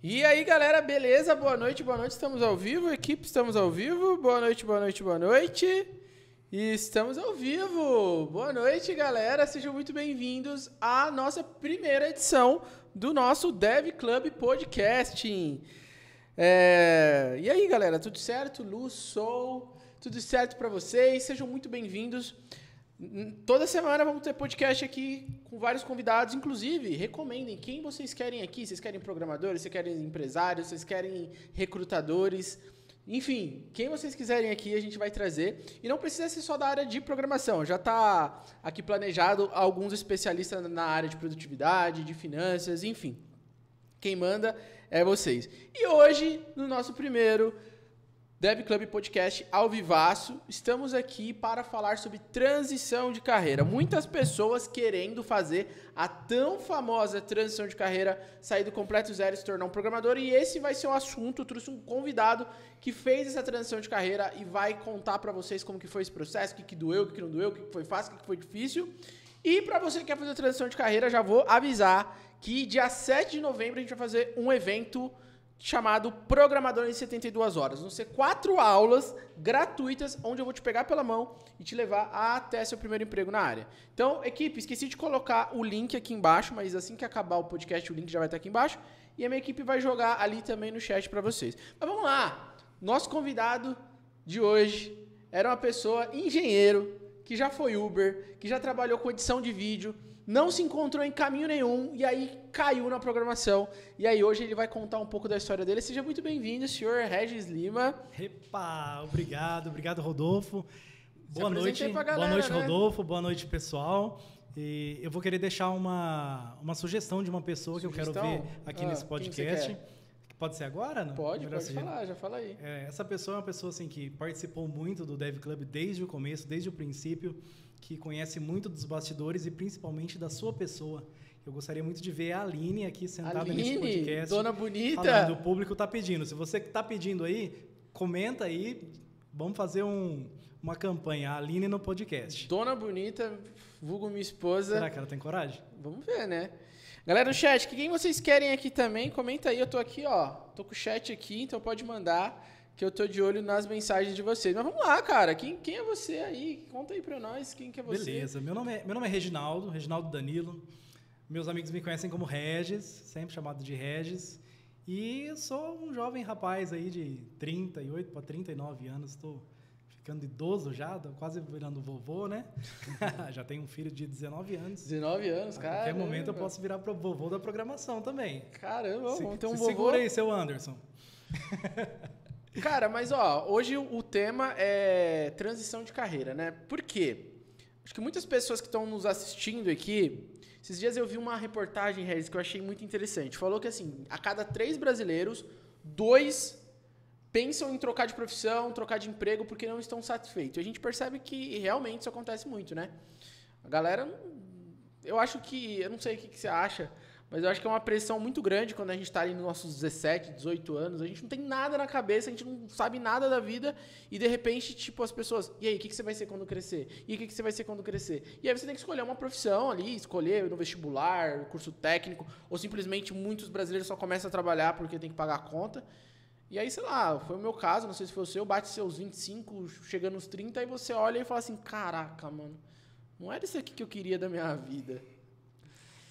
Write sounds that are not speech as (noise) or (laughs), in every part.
E aí, galera, beleza? Boa noite, boa noite. Estamos ao vivo, equipe, estamos ao vivo. Boa noite, boa noite, boa noite. E estamos ao vivo. Boa noite, galera. Sejam muito bem-vindos à nossa primeira edição do nosso Dev Club Podcasting. É... E aí, galera, tudo certo? Luz, sol, tudo certo para vocês? Sejam muito bem-vindos. Toda semana vamos ter podcast aqui com vários convidados. Inclusive, recomendem quem vocês querem aqui. Vocês querem programadores, vocês querem empresários, vocês querem recrutadores. Enfim, quem vocês quiserem aqui a gente vai trazer. E não precisa ser só da área de programação. Já está aqui planejado alguns especialistas na área de produtividade, de finanças, enfim. Quem manda é vocês. E hoje, no nosso primeiro Dev Club Podcast ao vivaço. Estamos aqui para falar sobre transição de carreira. Muitas pessoas querendo fazer a tão famosa transição de carreira, sair do completo zero e se tornar um programador. E esse vai ser o assunto. Eu trouxe um convidado que fez essa transição de carreira e vai contar para vocês como que foi esse processo, o que, doeu, o que, não doeu, o que, foi fácil, o que, que foi difícil. E para você que quer fazer transição de carreira, já vou avisar que dia 7 de novembro a gente vai fazer um evento chamado Programador em 72 Horas. Vão ser quatro aulas gratuitas, onde eu vou te pegar pela mão e te levar até seu primeiro emprego na área. Então, equipe, esqueci de colocar o link aqui embaixo, mas assim que acabar o podcast, o link já vai estar aqui embaixo. E a minha equipe vai jogar ali também no chat para vocês. Mas vamos lá! Nosso convidado de hoje era uma pessoa engenheiro, que já foi Uber, que já trabalhou com edição de vídeo, não se encontrou em caminho nenhum e aí caiu na programação. E aí hoje ele vai contar um pouco da história dele. Seja muito bem-vindo, senhor Regis Lima. Epa, obrigado, obrigado Rodolfo. Boa noite, galera, boa noite né? Rodolfo, boa noite pessoal. E eu vou querer deixar uma, uma sugestão de uma pessoa Sugestão? que eu quero ver aqui Ah, nesse podcast. Pode ser agora? Não? Pode, Melhor pode sugerir. falar, já fala aí. É, essa pessoa é uma pessoa assim que participou muito do Dev Club desde o começo, desde o princípio, que conhece muito dos bastidores e principalmente da sua pessoa. Eu gostaria muito de ver a Aline aqui sentada nesse Aline, podcast. dona bonita. falando. O público está pedindo. Se você está pedindo aí, comenta aí. Vamos fazer um- uma campanha. A Aline no podcast. Dona bonita, vulgo minha esposa. Será que ela tem coragem? Vamos ver, né? Galera do chat, quem vocês querem aqui também, comenta aí. Eu tô aqui, ó. Tô com o chat aqui, então pode mandar que eu tô de olho nas mensagens de vocês. Mas vamos lá, cara. Quem, quem é você aí? Conta aí pra nós quem que é você. Beleza. Meu nome, é, meu nome é Reginaldo, Reginaldo Danilo. Meus amigos me conhecem como Regis, sempre chamado de Regis. E eu sou um jovem rapaz aí de 38 para 39 anos. Estou ficando idoso já, quase virando vovô, né? (laughs) já tenho um filho de 19 anos. 19 anos, A cara. qualquer momento eu posso virar pro vovô da programação também. Caramba, Se- vamos ter um se vovô. Segura aí, seu Anderson. (laughs) Cara, mas ó, hoje o tema é transição de carreira, né? Por quê? Acho que muitas pessoas que estão nos assistindo aqui, esses dias eu vi uma reportagem, Regis, que eu achei muito interessante. Falou que assim, a cada três brasileiros, dois pensam em trocar de profissão, trocar de emprego porque não estão satisfeitos. A gente percebe que realmente isso acontece muito, né? A galera, eu acho que, eu não sei o que, que você acha, mas eu acho que é uma pressão muito grande quando a gente está ali nos nossos 17, 18 anos. A gente não tem nada na cabeça, a gente não sabe nada da vida e de repente, tipo, as pessoas, e aí, o que, que você vai ser quando crescer? E o que, que você vai ser quando crescer? E aí você tem que escolher uma profissão ali, escolher no vestibular, curso técnico, ou simplesmente muitos brasileiros só começam a trabalhar porque tem que pagar a conta. E aí, sei lá, foi o meu caso, não sei se foi o seu, bate seus 25, chegando nos 30, aí você olha e fala assim, caraca, mano, não era isso aqui que eu queria da minha vida.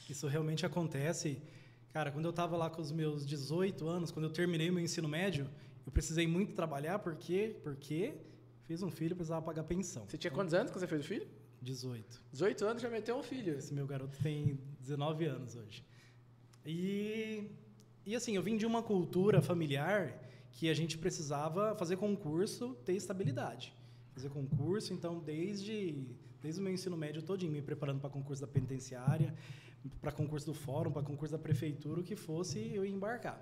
Isso realmente acontece. Cara, quando eu estava lá com os meus 18 anos, quando eu terminei meu ensino médio, eu precisei muito trabalhar porque porque fiz um filho, precisava pagar pensão. Você tinha quantos anos quando você fez o filho? 18. 18 anos já meteu um filho. Esse meu garoto tem 19 anos hoje. E e assim, eu vim de uma cultura familiar que a gente precisava fazer concurso, ter estabilidade. Fazer concurso, então desde desde o meu ensino médio todinho, me preparando para concurso da penitenciária, para concurso do fórum, para concurso da prefeitura, o que fosse, eu ia embarcar.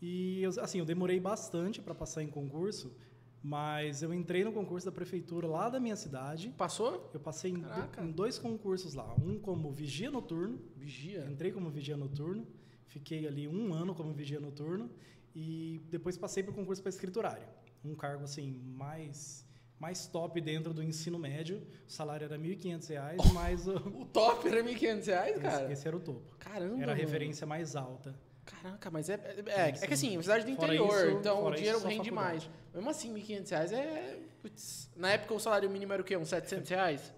E eu, assim, eu demorei bastante para passar em concurso, mas eu entrei no concurso da prefeitura lá da minha cidade. Passou? Eu passei em, do- em dois concursos lá, um como vigia noturno, Vigia. entrei como vigia noturno, fiquei ali um ano como vigia noturno e depois passei para o concurso para escriturário, um cargo assim mais mais top dentro do ensino médio, o salário era 1.500 reais, mas o, O top era 1.500 reais, cara? esse, esse era o topo. Caramba, Era a mano. referência mais alta Caraca, mas é. É, é, é que assim, cidade do Fora interior, isso- então o dinheiro isso, rende mais. Mesmo assim, 1.500 reais é. putz, na época o salário mínimo era o quê? Uns 700 reais?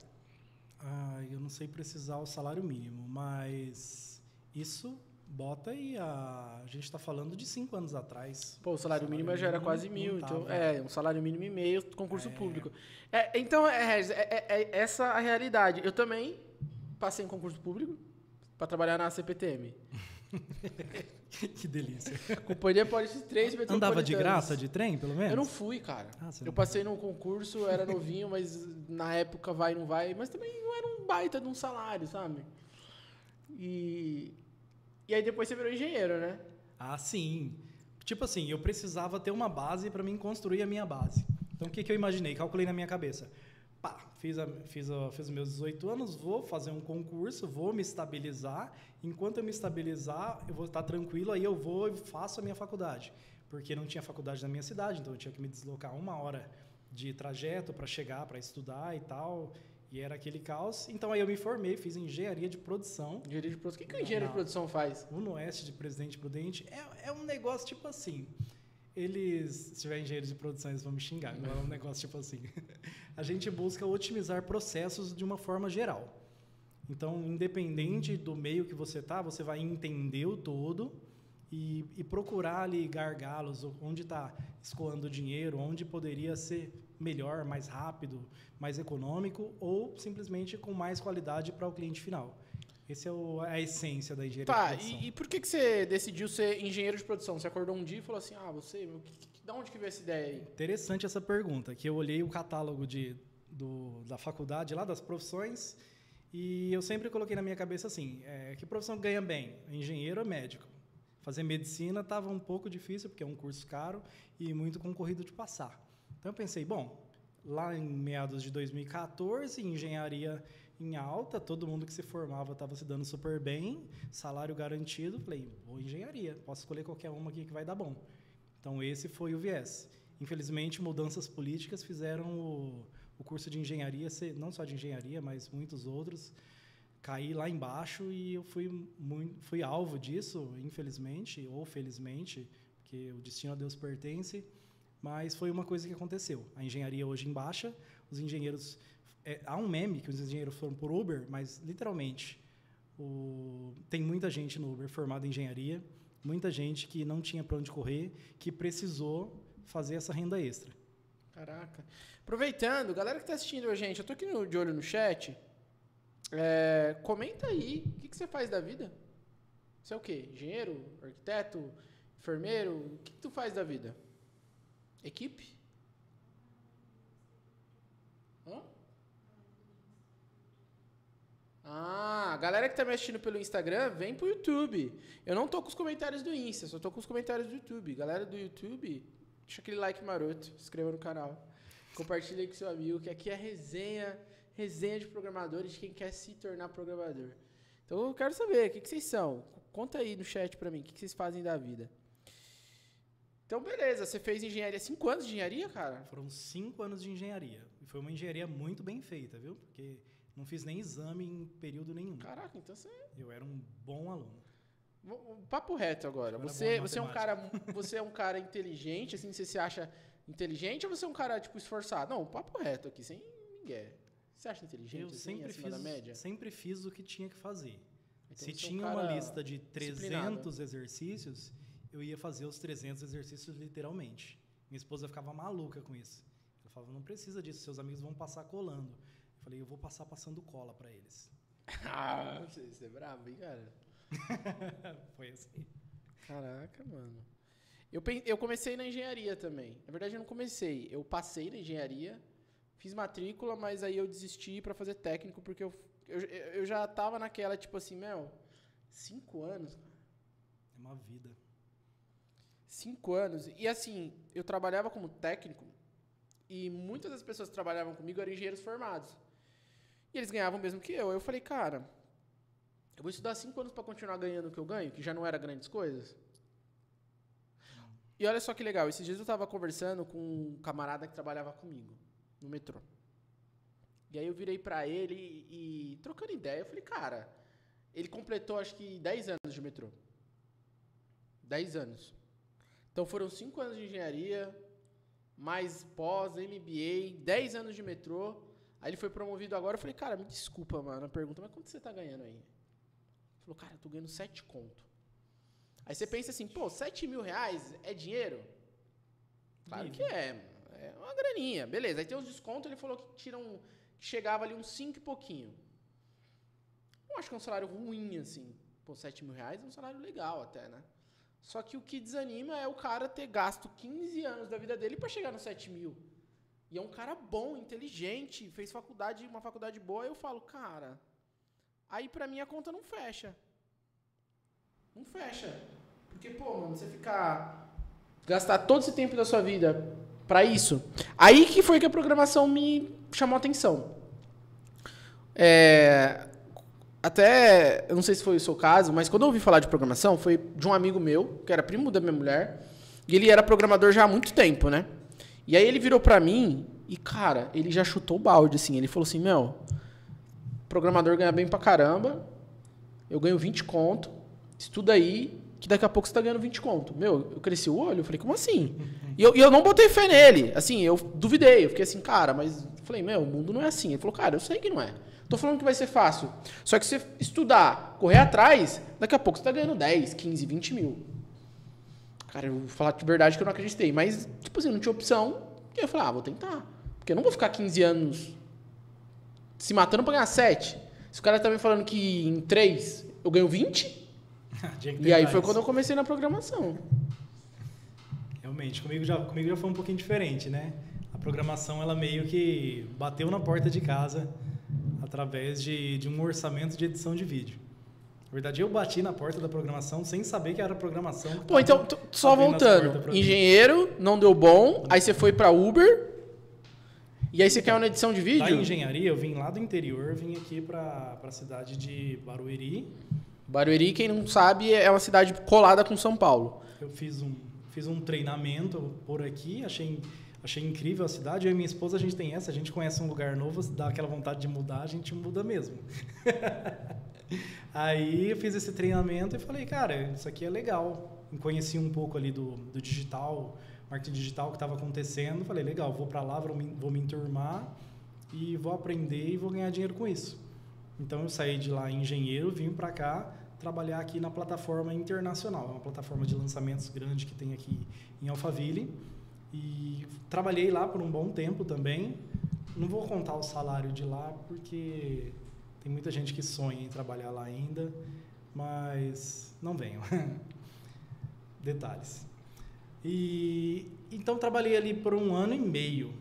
Ah, eu não sei precisar o salário mínimo, mas isso bota aí a. A gente está falando de cinco anos atrás. Pô, o salário, Salário mínimo já era mínimo quase mil. Então, tava. é, um salário mínimo e meio, concurso É. público. É, então, é, é, é- é essa a realidade. Eu também passei em concurso público para trabalhar na CPTM. (laughs) que delícia. (laughs) Companhia Paulista de Três Andava de graça de trem, pelo menos? Eu não fui, cara. Ah, eu passei num concurso, era novinho, (laughs) mas na época vai, não vai. Mas também não era um baita de um salário, sabe? E, e aí depois você virou engenheiro, né? Ah, sim. Tipo assim, eu precisava ter uma base para mim construir a minha base. Então, o que, que eu imaginei? Calculei na minha cabeça. Pá, fiz, a, fiz, a, fiz os meus 18 anos, vou fazer um concurso, vou me estabilizar. Enquanto eu me estabilizar, eu vou estar tranquilo, aí eu vou e faço a minha faculdade. Porque não tinha faculdade na minha cidade, então eu tinha que me deslocar uma hora de trajeto para chegar, para estudar e tal. E era aquele caos. Então, aí eu me formei, fiz engenharia de produção. Engenharia de produção. O que, que o engenheiro Não. de produção faz? O Oeste de Presidente Prudente é, é um negócio tipo assim. Eles, se tiver engenheiro de produção, eles vão me xingar. Agora é um negócio tipo assim. (laughs) A gente busca otimizar processos de uma forma geral. Então, independente do meio que você tá, você vai entender o todo e, e procurar ali gargalos, onde está escoando dinheiro, onde poderia ser melhor, mais rápido, mais econômico ou simplesmente com mais qualidade para o cliente final. Essa é o- a essência da engenharia Tá, de produção. e, e por que, que você decidiu ser engenheiro de produção? Você acordou um dia e falou assim: ah, você, meu, que, que, da onde que veio essa ideia aí? Interessante essa pergunta, que eu olhei o catálogo de, do, da faculdade, lá das profissões, e eu sempre coloquei na minha cabeça assim, é, que profissão ganha bem? Engenheiro ou médico? Fazer medicina estava um pouco difícil, porque é um curso caro e muito concorrido de passar. Então eu pensei, bom, lá em meados de 2014, engenharia em alta, todo mundo que se formava estava se dando super bem, salário garantido, falei, vou engenharia, posso escolher qualquer uma aqui que vai dar bom. Então, esse foi o viés. Infelizmente, mudanças políticas fizeram o, o curso de engenharia, ser, não só de engenharia, mas muitos outros, cair lá embaixo e eu fui, muito, fui alvo disso, infelizmente, ou felizmente, porque o destino a Deus pertence, mas foi uma coisa que aconteceu. A engenharia hoje em baixa, os engenheiros... é, há um meme que os engenheiros foram por Uber, mas, literalmente, o, tem muita gente no Uber formada em engenharia, muita gente que não tinha para onde correr, que precisou fazer essa renda extra. Caraca. Aproveitando, galera que tá assistindo a gente, eu tô aqui no- de olho no chat. É, comenta aí, o que, que você faz da vida? Você é o quê? Engenheiro? Arquiteto? Enfermeiro? O que, que tu faz da vida? Equipe? Hã? Ah, galera que tá me assistindo pelo Instagram, vem pro YouTube. Eu não tô com os comentários do Insta, só tô com os comentários do YouTube. Galera do YouTube, deixa aquele like maroto, se inscreva no canal. Compartilha com seu amigo, que aqui é resenha, resenha de programadores de quem quer se tornar programador. Então eu quero saber, o que, que vocês são? Conta aí no chat pra mim, o que, que vocês fazem da vida. Então, beleza, você fez engenharia, cinco anos de engenharia, cara? Foram cinco anos de engenharia. E foi uma engenharia muito bem feita, viu? Porque não fiz nem exame em período nenhum. Caraca, então você Eu era um bom aluno. Vou- Papo reto agora. Você, você é um cara, você é um cara inteligente, assim, você se acha inteligente ou você é um cara tipo esforçado? Não, papo reto aqui, sem ninguém. Você acha inteligente Eu assim, sempre fiz, da média? sempre fiz o que tinha que fazer. Então Se é um tinha cara uma lista de disciplinado. 300 exercícios, eu ia fazer os 300 exercícios literalmente. Minha esposa ficava maluca com isso. Ela falava, não precisa disso, seus amigos vão passar colando. Eu falei, eu vou passar passando cola para eles. (laughs) Ah, você, é bravo, hein, cara? (laughs) Foi assim. Caraca, mano. Eu, eu comecei na engenharia também. Na verdade, eu não comecei. Eu passei na engenharia, fiz matrícula, mas aí eu desisti pra fazer técnico, porque eu, eu, eu já tava naquela, tipo assim, meu, cinco anos, É uma vida. Cinco anos. E assim, eu trabalhava como técnico e muitas das pessoas que trabalhavam comigo eram engenheiros formados. E eles ganhavam mesmo que eu. Eu falei, cara, eu vou estudar cinco anos para continuar ganhando o que eu ganho, que já não era grandes coisas. E olha só que legal, esses dias eu tava conversando com um camarada que trabalhava comigo no metrô. E aí eu virei pra ele e, e trocando ideia, eu falei, cara, ele completou acho que 10 anos de metrô. 10 anos. Então foram 5 anos de engenharia, mais pós, MBA, 10 anos de metrô. Aí ele foi promovido agora. Eu falei, cara, me desculpa, mano, a pergunta, mas quanto você tá ganhando aí? Ele falou, cara, eu tô ganhando 7 conto. Aí você pensa assim, pô, 7 mil reais é dinheiro? Claro que é, é uma graninha, beleza. Aí tem os descontos, ele falou que tiram, que chegava ali uns 5 e pouquinho. Eu acho que é um salário ruim, assim. Pô, 7 mil reais é um salário legal até, né? Só que o que desanima é o cara ter gasto 15 anos da vida dele para chegar no 7 mil. E é um cara bom, inteligente, fez faculdade, uma faculdade boa. Eu falo, cara, aí pra mim a conta não fecha. Não fecha. Porque, pô, mano, você ficar. gastar todo esse tempo da sua vida para isso. Aí que foi que a programação me chamou a atenção. É, até, eu não sei se foi o seu caso, mas quando eu ouvi falar de programação, foi de um amigo meu, que era primo da minha mulher, e ele era programador já há muito tempo, né? E aí ele virou pra mim e, cara, ele já chutou o balde, assim. Ele falou assim, meu, programador ganha bem pra caramba, eu ganho 20 conto, estuda aí, que daqui a pouco você tá ganhando 20 conto. Meu, eu cresci o olho, eu falei, como assim? E eu, e eu não botei fé nele, assim, eu duvidei, eu fiquei assim, cara, mas... Falei, meu, o mundo não é assim. Ele falou, cara, eu sei que não é. Tô falando que vai ser fácil. Só que se você estudar, correr atrás, daqui a pouco você tá ganhando 10, 15, 20 mil. Cara, eu vou falar de verdade que eu não acreditei. Mas, tipo assim, não tinha opção. E eu falei, ah, vou tentar. Porque eu não vou ficar 15 anos se matando pra ganhar 7. Se o cara tá me falando que em 3 eu ganho 20. (laughs) e aí foi quando eu comecei na programação. Realmente, comigo já, comigo já foi um pouquinho diferente, né? A programação, ela meio que bateu na porta de casa através de, de um orçamento de edição de vídeo. Na verdade, eu bati na porta da programação sem saber que era programação. Pô, então, só voltando. Engenheiro, não deu bom, aí você foi para Uber, e aí você caiu na edição de vídeo? Da engenharia, eu vim lá do interior, vim aqui para a cidade de Barueri. Barueri, quem não sabe, é uma cidade colada com São Paulo. Eu fiz um, fiz um treinamento por aqui, achei Achei incrível a cidade. Eu e minha esposa, a gente tem essa. A gente conhece um lugar novo, dá aquela vontade de mudar, a gente muda mesmo. (laughs) Aí eu fiz esse treinamento e falei, cara, isso aqui é legal. Conheci um pouco ali do, do digital, marketing digital que estava acontecendo. Falei, legal, vou para lá, vou me, vou me enturmar e vou aprender e vou ganhar dinheiro com isso. Então eu saí de lá engenheiro, vim para cá trabalhar aqui na plataforma internacional, é uma plataforma de lançamentos grande que tem aqui em Alphaville. E trabalhei lá por um bom tempo também. Não vou contar o salário de lá porque tem muita gente que sonha em trabalhar lá ainda, mas não venham. (laughs) Detalhes. E então trabalhei ali por um ano e meio.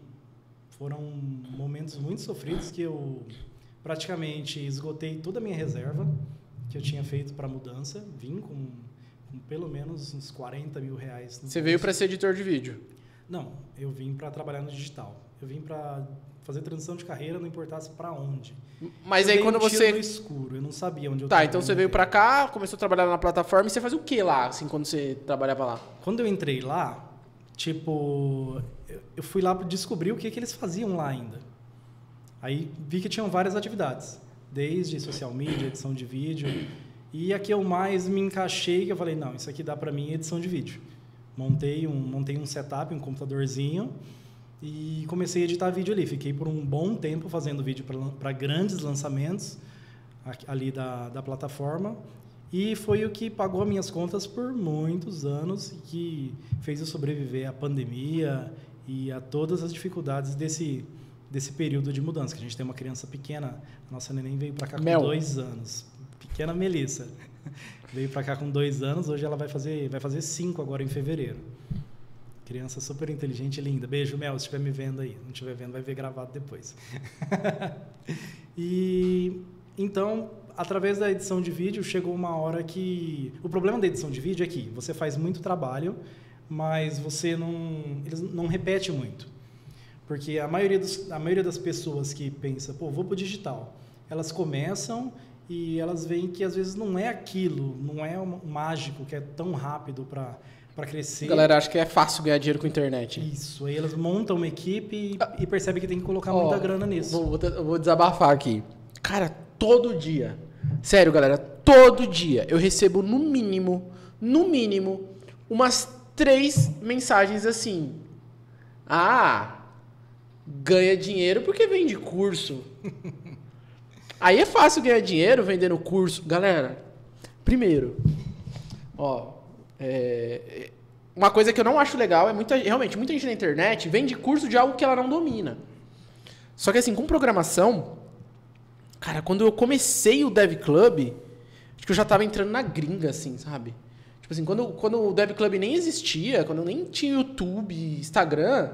Foram momentos muito sofridos que eu praticamente esgotei toda a minha reserva que eu tinha feito para mudança. Vim com, com, pelo menos uns 40 mil reais. Você veio para ser editor de vídeo? Não, eu vim para trabalhar no digital. Eu vim para fazer transição de carreira, não importasse para onde. Mas eu aí quando um você no escuro, eu não sabia onde eu Tá, então você veio para cá, começou a trabalhar na plataforma e você fazia o que lá, assim, quando você trabalhava lá? Quando eu entrei lá, tipo, eu fui lá para descobrir o que que eles faziam lá ainda. Aí vi que tinham várias atividades, desde social media, edição de vídeo, e a que eu mais me encaixei, que eu falei, não, isso aqui dá para mim edição de vídeo. Montei um, montei um setup, um computadorzinho e comecei a editar vídeo ali. Fiquei por um bom tempo fazendo vídeo para grandes lançamentos ali da, da plataforma. E foi o que pagou minhas contas por muitos anos e que fez eu sobreviver à pandemia e a todas as dificuldades desse, desse período de mudança. Que a gente tem uma criança pequena, a nossa neném veio para cá com Mel. dois anos. Pequena Melissa. (laughs) Veio para cá com dois anos, hoje ela vai fazer, vai fazer cinco agora em fevereiro. Criança super inteligente e linda. Beijo, Mel, se estiver me vendo aí. Não estiver vendo, vai ver gravado depois. (laughs) e então, através da edição de vídeo, chegou uma hora que. O problema da edição de vídeo é que você faz muito trabalho, mas você não. Eles não repete muito. Porque a maioria, dos, a maioria das pessoas que pensa, pô, vou para o digital, elas começam e elas veem que às vezes não é aquilo, não é um mágico que é tão rápido para para crescer. A galera acha que é fácil ganhar dinheiro com a internet. Isso, aí elas montam uma equipe e, ah, e percebem que tem que colocar ó, muita grana nisso. Vou, vou, vou desabafar aqui. Cara, todo dia, sério galera, todo dia eu recebo no mínimo, no mínimo, umas três mensagens assim. Ah, ganha dinheiro porque vende curso. (laughs) Aí é fácil ganhar dinheiro vendendo curso. Galera, primeiro, ó, é, uma coisa que eu não acho legal é muita, realmente muita gente na internet vende curso de algo que ela não domina. Só que assim, com programação, cara, quando eu comecei o Dev Club, acho que eu já tava entrando na gringa, assim, sabe? Tipo assim, quando, quando o Dev Club nem existia, quando nem tinha YouTube, Instagram,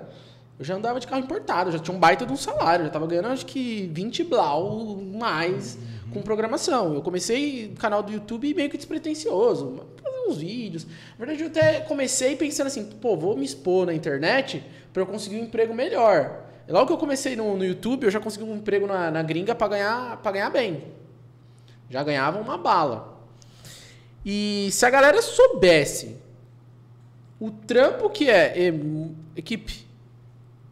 eu já andava de carro importado, já tinha um baita de um salário, já tava ganhando acho que 20 blau mais com programação. Eu comecei o canal do YouTube meio que despretensioso, fazer uns vídeos. Na verdade, eu até comecei pensando assim, pô, vou me expor na internet para eu conseguir um emprego melhor. Logo que eu comecei no, no YouTube, eu já consegui um emprego na, na gringa para ganhar, ganhar bem. Já ganhava uma bala. E se a galera soubesse o trampo que é equipe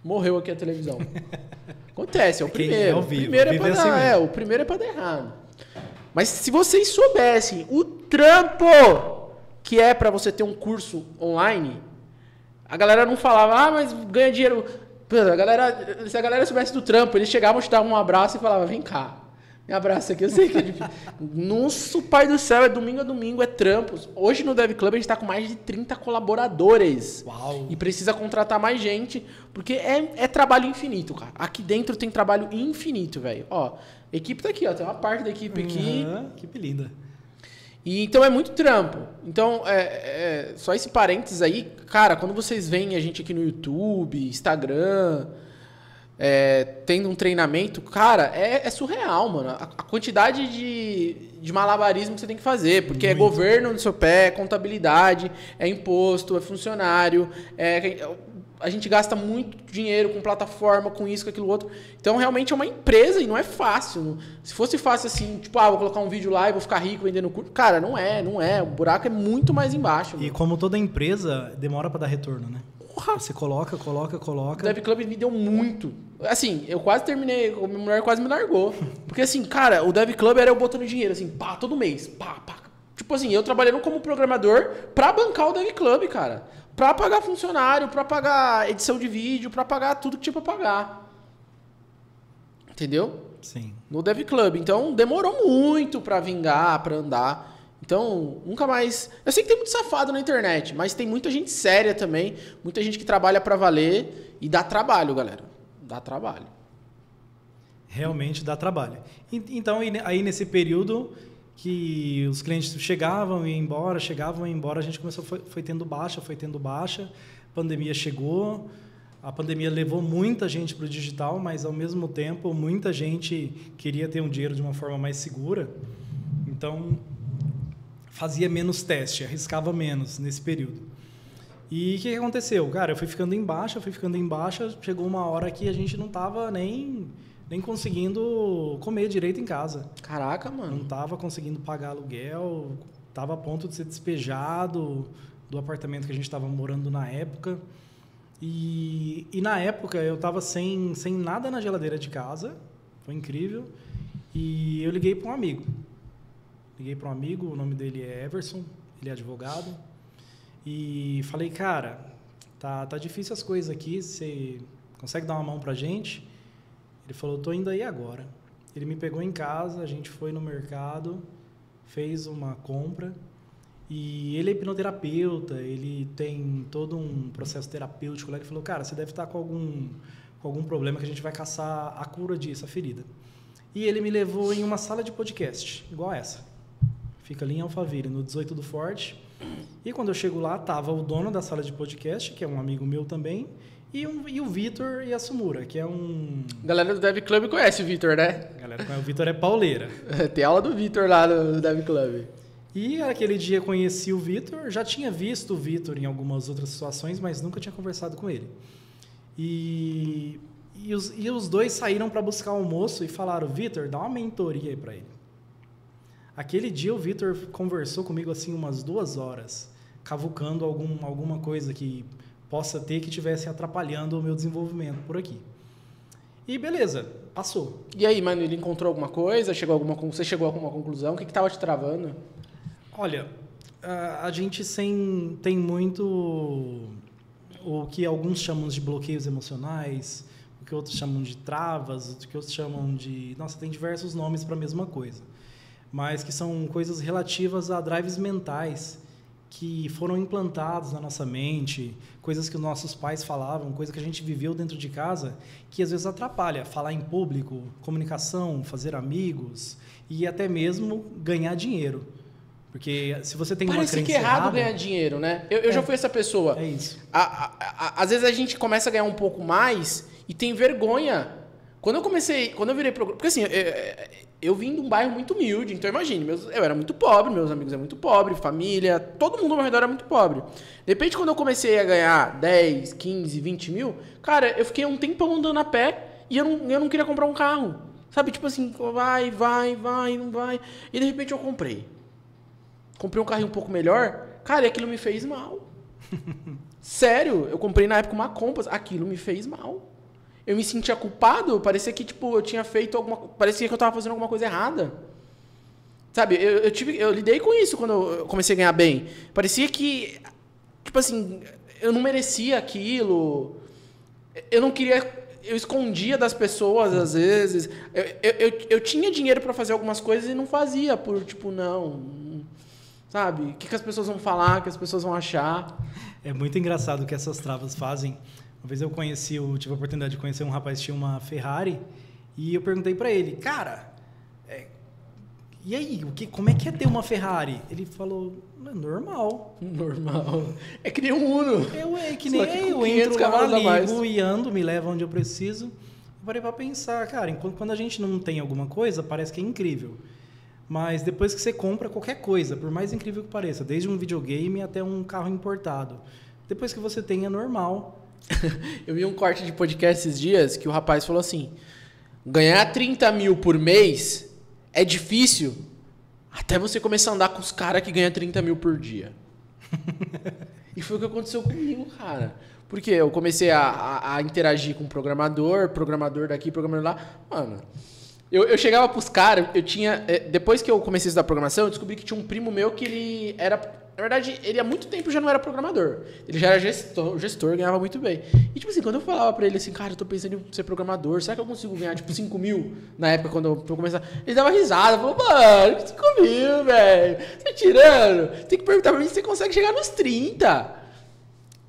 morreu aqui a televisão. (laughs) Acontece, é o primeiro. É o primeiro é, pra assim dar, é, o primeiro é para dar errado. Mas se vocês soubessem o trampo que é para você ter um curso online, a galera não falava, ah, mas ganha dinheiro. A galera, se a galera soubesse do trampo, eles chegavam, te davam um abraço e falavam, vem cá. Me abraça aqui, eu sei que é difícil. Nosso pai do céu, é domingo a domingo, é trampos. Hoje no Dev Club a gente está com mais de 30 colaboradores. Uau. E precisa contratar mais gente, porque é, é trabalho infinito, cara. Aqui dentro tem trabalho infinito, velho. Ó, a equipe tá aqui, ó. Tem uma parte da equipe aqui. Uhum, equipe linda. E, então é muito trampo. Então, é, é, só esse parênteses aí, cara, quando vocês veem a gente aqui no YouTube, Instagram, é, tendo um treinamento, cara, é, é surreal, mano. A, a, quantidade de, de malabarismo que você tem que fazer, porque é Muito. é governo no seu pé, é contabilidade, é imposto, é funcionário, é, a gente gasta muito dinheiro com plataforma, com isso, com aquilo outro. Então, realmente é uma empresa e não é fácil. Se fosse fácil assim, tipo, ah, vou colocar um vídeo lá e vou ficar rico vendendo curso. Cara, não é, não é. O buraco é muito mais embaixo. E mano. como toda empresa, demora para dar retorno, né? Porra. Você coloca, coloca, coloca. O Dev Club me deu muito. Assim, eu quase terminei, a minha mulher quase me largou. (laughs) Porque assim, cara, o Dev Club era eu botando dinheiro, assim, pá, todo mês, pá, pá. Tipo assim, eu trabalhando como programador pra bancar o Dev Club, cara. Pra pagar funcionário, pra pagar edição de vídeo, pra pagar tudo que tinha pra pagar. Entendeu? Sim. No Dev Club. Então, demorou muito pra vingar, pra andar. Então, nunca mais. Eu sei que tem muito safado na internet, mas tem muita gente séria também, muita gente que trabalha para valer e dá trabalho, galera. Dá trabalho. Realmente dá trabalho. Então, aí nesse período que os clientes chegavam e iam embora, chegavam e iam embora, a gente começou foi, foi tendo baixa, foi tendo baixa. A pandemia chegou, a pandemia levou muita gente para o digital, mas ao mesmo tempo muita gente queria ter um dinheiro de uma forma mais segura. Então fazia menos teste, arriscava menos nesse período. E o que, que, aconteceu? Cara, eu fui ficando em baixa, fui ficando em baixa, chegou uma hora que a gente não tava nem, nem conseguindo comer direito em casa. Caraca, mano. Não tava conseguindo pagar aluguel, tava a ponto de ser despejado do apartamento que a gente estava morando na época. E, e na época eu tava sem, sem nada na geladeira de casa, foi incrível. E eu liguei para um amigo. Liguei para um amigo, o nome dele é Everson, ele é advogado. E falei, cara, tá, tá difícil as coisas aqui, você consegue dar uma mão pra gente? Ele falou, tô indo aí agora. Ele me pegou em casa, a gente foi no mercado, fez uma compra. E ele é hipnoterapeuta, ele tem todo um processo terapêutico lá. Ele falou, cara, você deve estar com algum, com algum problema que a gente vai caçar a cura disso, a ferida. E ele me levou em uma sala de podcast, igual essa. Fica ali em Alphaville, no 18 do Forte. E quando eu chego lá, tava o dono da sala de podcast, que é um amigo meu também, e, um, e o Vitor e a Sumura, que é um. Galera do Dev Club conhece o Vitor, né? Galera, o Vitor é pauleira. (laughs) Tem aula do Vitor lá no Dev Club. E aquele dia conheci o Vitor, já tinha visto o Vitor em algumas outras situações, mas nunca tinha conversado com ele. E, e, os, e os dois saíram para buscar almoço e falaram: Vitor, dá uma mentoria aí para ele. Aquele dia o Vitor conversou comigo assim umas duas horas, cavucando algum, alguma coisa que possa ter que estivesse atrapalhando o meu desenvolvimento por aqui. E beleza, passou. E aí, mano, ele encontrou alguma coisa? Chegou alguma, você chegou a alguma conclusão? O que estava te travando? Olha, a, gente sem, tem muito o que alguns chamam de bloqueios emocionais, o que outros chamam de travas, o que outros chamam de. Nossa, tem diversos nomes para a mesma coisa. Mas que são coisas relativas a drives mentais que foram implantados na nossa mente, coisas que os nossos pais falavam, coisa que a gente viveu dentro de casa, que às vezes atrapalha falar em público, comunicação, fazer amigos e até mesmo ganhar dinheiro. Porque se você tem Parece uma crença que é errado errada, ganhar dinheiro, né? Eu, eu já fui essa pessoa. É isso. Às vezes a gente começa a ganhar um pouco mais e tem vergonha. Quando eu comecei, quando eu virei. Porque assim, eu, vim de um bairro muito humilde, então imagine, meus, eu era muito pobre, meus amigos eram muito pobres, família, todo mundo ao meu redor era muito pobre. De repente, quando eu comecei a ganhar 10, 15, 20 mil, cara, eu fiquei um tempão andando a pé e eu não, eu não queria comprar um carro. Sabe, tipo assim, vai, vai, vai, não vai. E de repente eu comprei. Comprei um carrinho um pouco melhor, cara, e aquilo me fez mal. (laughs) Sério, eu comprei na época uma Compass, aquilo me fez mal. Eu me sentia culpado, parecia que tipo eu tinha feito alguma, parecia que eu tava fazendo alguma coisa errada. Sabe, eu, eu tive, eu lidei com isso quando eu comecei a ganhar bem. Parecia que tipo assim, eu não merecia aquilo. Eu não queria eu escondia das pessoas às vezes. Eu, eu, eu, eu tinha dinheiro para fazer algumas coisas e não fazia por tipo não, sabe? O que, que as pessoas vão falar, o que as pessoas vão achar. É muito engraçado o que essas travas fazem. Uma vez eu conheci, eu tive a oportunidade de conhecer um rapaz que tinha uma Ferrari e eu perguntei para ele, cara, é, e aí, o que, como é que é ter uma Ferrari? Ele falou, é normal. (laughs) Normal. É que nem um Uno. Eu é que nem que eu, eu 500 entro lá, ligo e ando, me leva onde eu preciso. Eu parei para pensar, cara, enquanto quando a gente não tem alguma coisa, parece que é incrível. Mas depois que você compra qualquer coisa, por mais incrível que pareça, desde um videogame até um carro importado, depois que você tem é normal. (laughs) Eu vi um corte de podcast esses dias que o rapaz falou assim: ganhar 30 mil por mês é difícil até você começar a andar com os caras que ganham 30 mil por dia. (laughs) e foi o que aconteceu comigo, cara. Porque eu comecei a, a- a interagir com programador, programador daqui, programador lá. Mano, eu, eu chegava pros caras, eu tinha. eh, Depois que eu comecei a estudar programação, eu descobri que tinha um primo meu que ele era. Na verdade, ele há muito tempo já não era programador. Ele já era gestor, gestor ganhava muito bem. E, tipo assim, quando eu falava pra ele assim, cara, eu tô pensando em ser programador, será que eu consigo ganhar, tipo, 5 mil na época quando eu, começar? Ele dava risada, falou, mano, que 5 mil, velho? Você tá tirando? Tem que perguntar pra mim se você consegue chegar nos 30.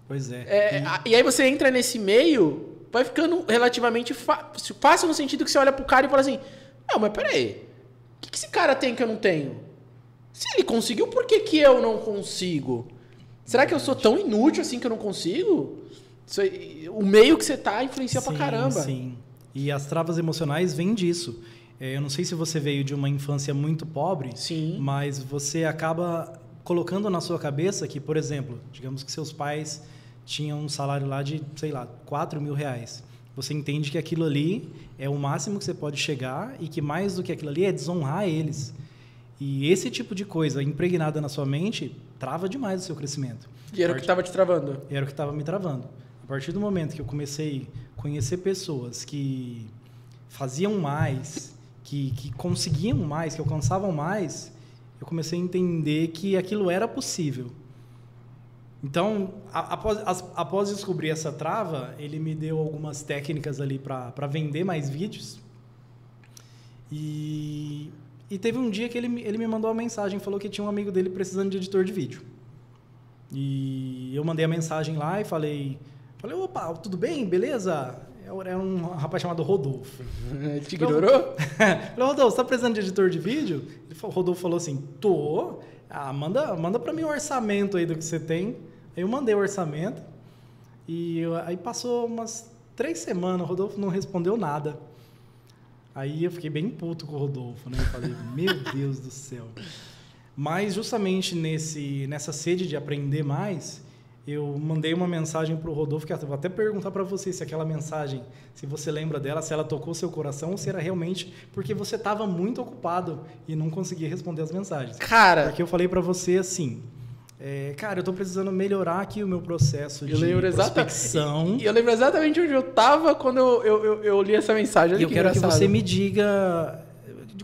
Pois é. É, a- e aí você entra nesse meio, vai ficando relativamente fácil no sentido que você olha pro cara e fala assim: Não, mas peraí, o que, que esse cara tem que eu não tenho? Se ele conseguiu, por que, que eu não consigo? Será que eu sou tão inútil assim que eu não consigo? O meio que você tá influencia pra Sim, caramba. Sim. E as travas emocionais vêm disso. É, Eu não sei se você veio de uma infância muito pobre, Sim. mas você acaba colocando na sua cabeça que, por exemplo, digamos que seus pais tinham um salário lá de, sei lá, 4 mil reais. Você entende que aquilo ali é o máximo que você pode chegar e que mais do que aquilo ali é desonrar eles. E esse tipo de coisa impregnada na sua mente trava demais o seu crescimento. E era o que tava te travando. Era o que estava me travando. A partir do momento que eu comecei a conhecer pessoas que faziam mais, que, que conseguiam mais, que alcançavam mais, eu comecei a entender que aquilo era possível. Então, após, após descobrir essa trava, ele me deu algumas técnicas ali para vender mais vídeos. E, e teve um dia que ele, me- ele me mandou uma mensagem, falou que tinha um amigo dele precisando de editor de vídeo. E eu mandei a mensagem lá e falei, falei, opa, tudo bem, beleza? Era um rapaz chamado Rodolfo. (laughs) Te ignorou? (laughs) falei, Rodolfo, você tá precisando de editor de vídeo? Ele falou- o Rodolfo falou assim, tô. Ah, manda, manda para mim o orçamento aí do que você tem. Aí eu mandei o orçamento. E aí passou umas três semanas, o Rodolfo não respondeu nada. Aí eu fiquei bem puto com o Rodolfo, né? Eu falei, (laughs) meu Deus do céu. Mas justamente nesse, nessa sede de aprender mais, eu mandei uma mensagem para o Rodolfo, que eu vou até perguntar para você se aquela mensagem, se você lembra dela, se ela tocou seu coração ou se era realmente porque você estava muito ocupado e não conseguia responder as mensagens. Cara, Porque eu falei para você assim, é, cara, eu estou precisando melhorar aqui o meu processo eu de lembro prospecção. E eu lembro exatamente onde eu tava quando eu, eu, eu, eu li essa mensagem. Olha E eu quero que engraçado. você me diga,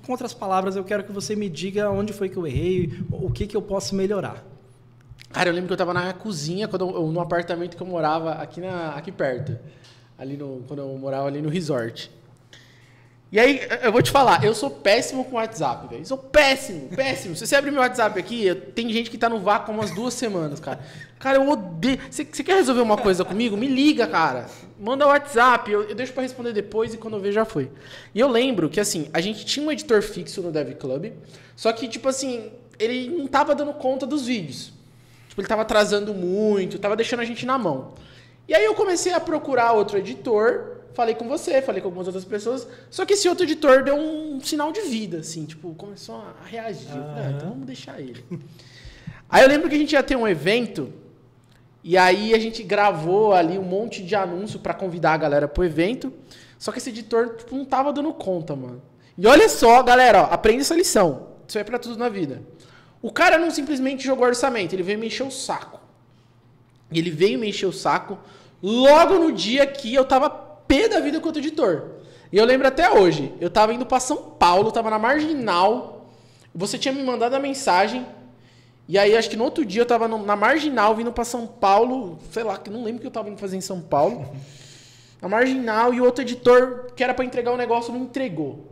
com outras palavras, eu quero que você me diga onde foi que eu errei, o que que eu posso melhorar. Cara, eu lembro que eu tava na cozinha, quando eu, no apartamento que eu morava aqui, na, aqui perto. Ali no, quando eu morava ali no resort. E aí, eu vou te falar, eu sou péssimo com WhatsApp, velho. Sou péssimo, péssimo. Se você abrir meu WhatsApp aqui, eu- tem gente que tá no vácuo há umas duas semanas, cara. Cara, eu odeio. Você, quer resolver uma coisa comigo? Me liga, cara. Manda WhatsApp, eu, eu deixo pra responder depois e quando eu ver já foi. E eu lembro que, assim, a gente tinha um editor fixo no Dev Club, só que, tipo assim, ele não tava dando conta dos vídeos. Tipo, ele tava atrasando muito, tava deixando a gente na mão. E aí eu comecei a procurar outro editor, falei com você, falei com algumas outras pessoas, só que esse outro editor deu um sinal de vida, assim, tipo, começou a reagir. Falei, ah, então vamos deixar ele. (laughs) aí eu lembro que a gente ia ter um evento, e aí a gente gravou ali um monte de anúncio pra convidar a galera pro evento, só que esse editor tipo, não tava dando conta, mano. E olha só, galera, ó, aprende essa lição. Isso é pra tudo na vida. O cara não simplesmente jogou orçamento, ele veio me encher o saco. Ele veio me encher o saco logo no dia que eu tava pé da vida quanto editor. E eu lembro até hoje, eu tava indo pra São Paulo, tava na Marginal, você tinha me mandado a mensagem, e aí acho que no outro dia eu tava na Marginal vindo pra São Paulo, sei lá, que não lembro o que eu tava indo fazer em São Paulo. (laughs) Na Marginal e o outro editor que era pra entregar o negócio não entregou.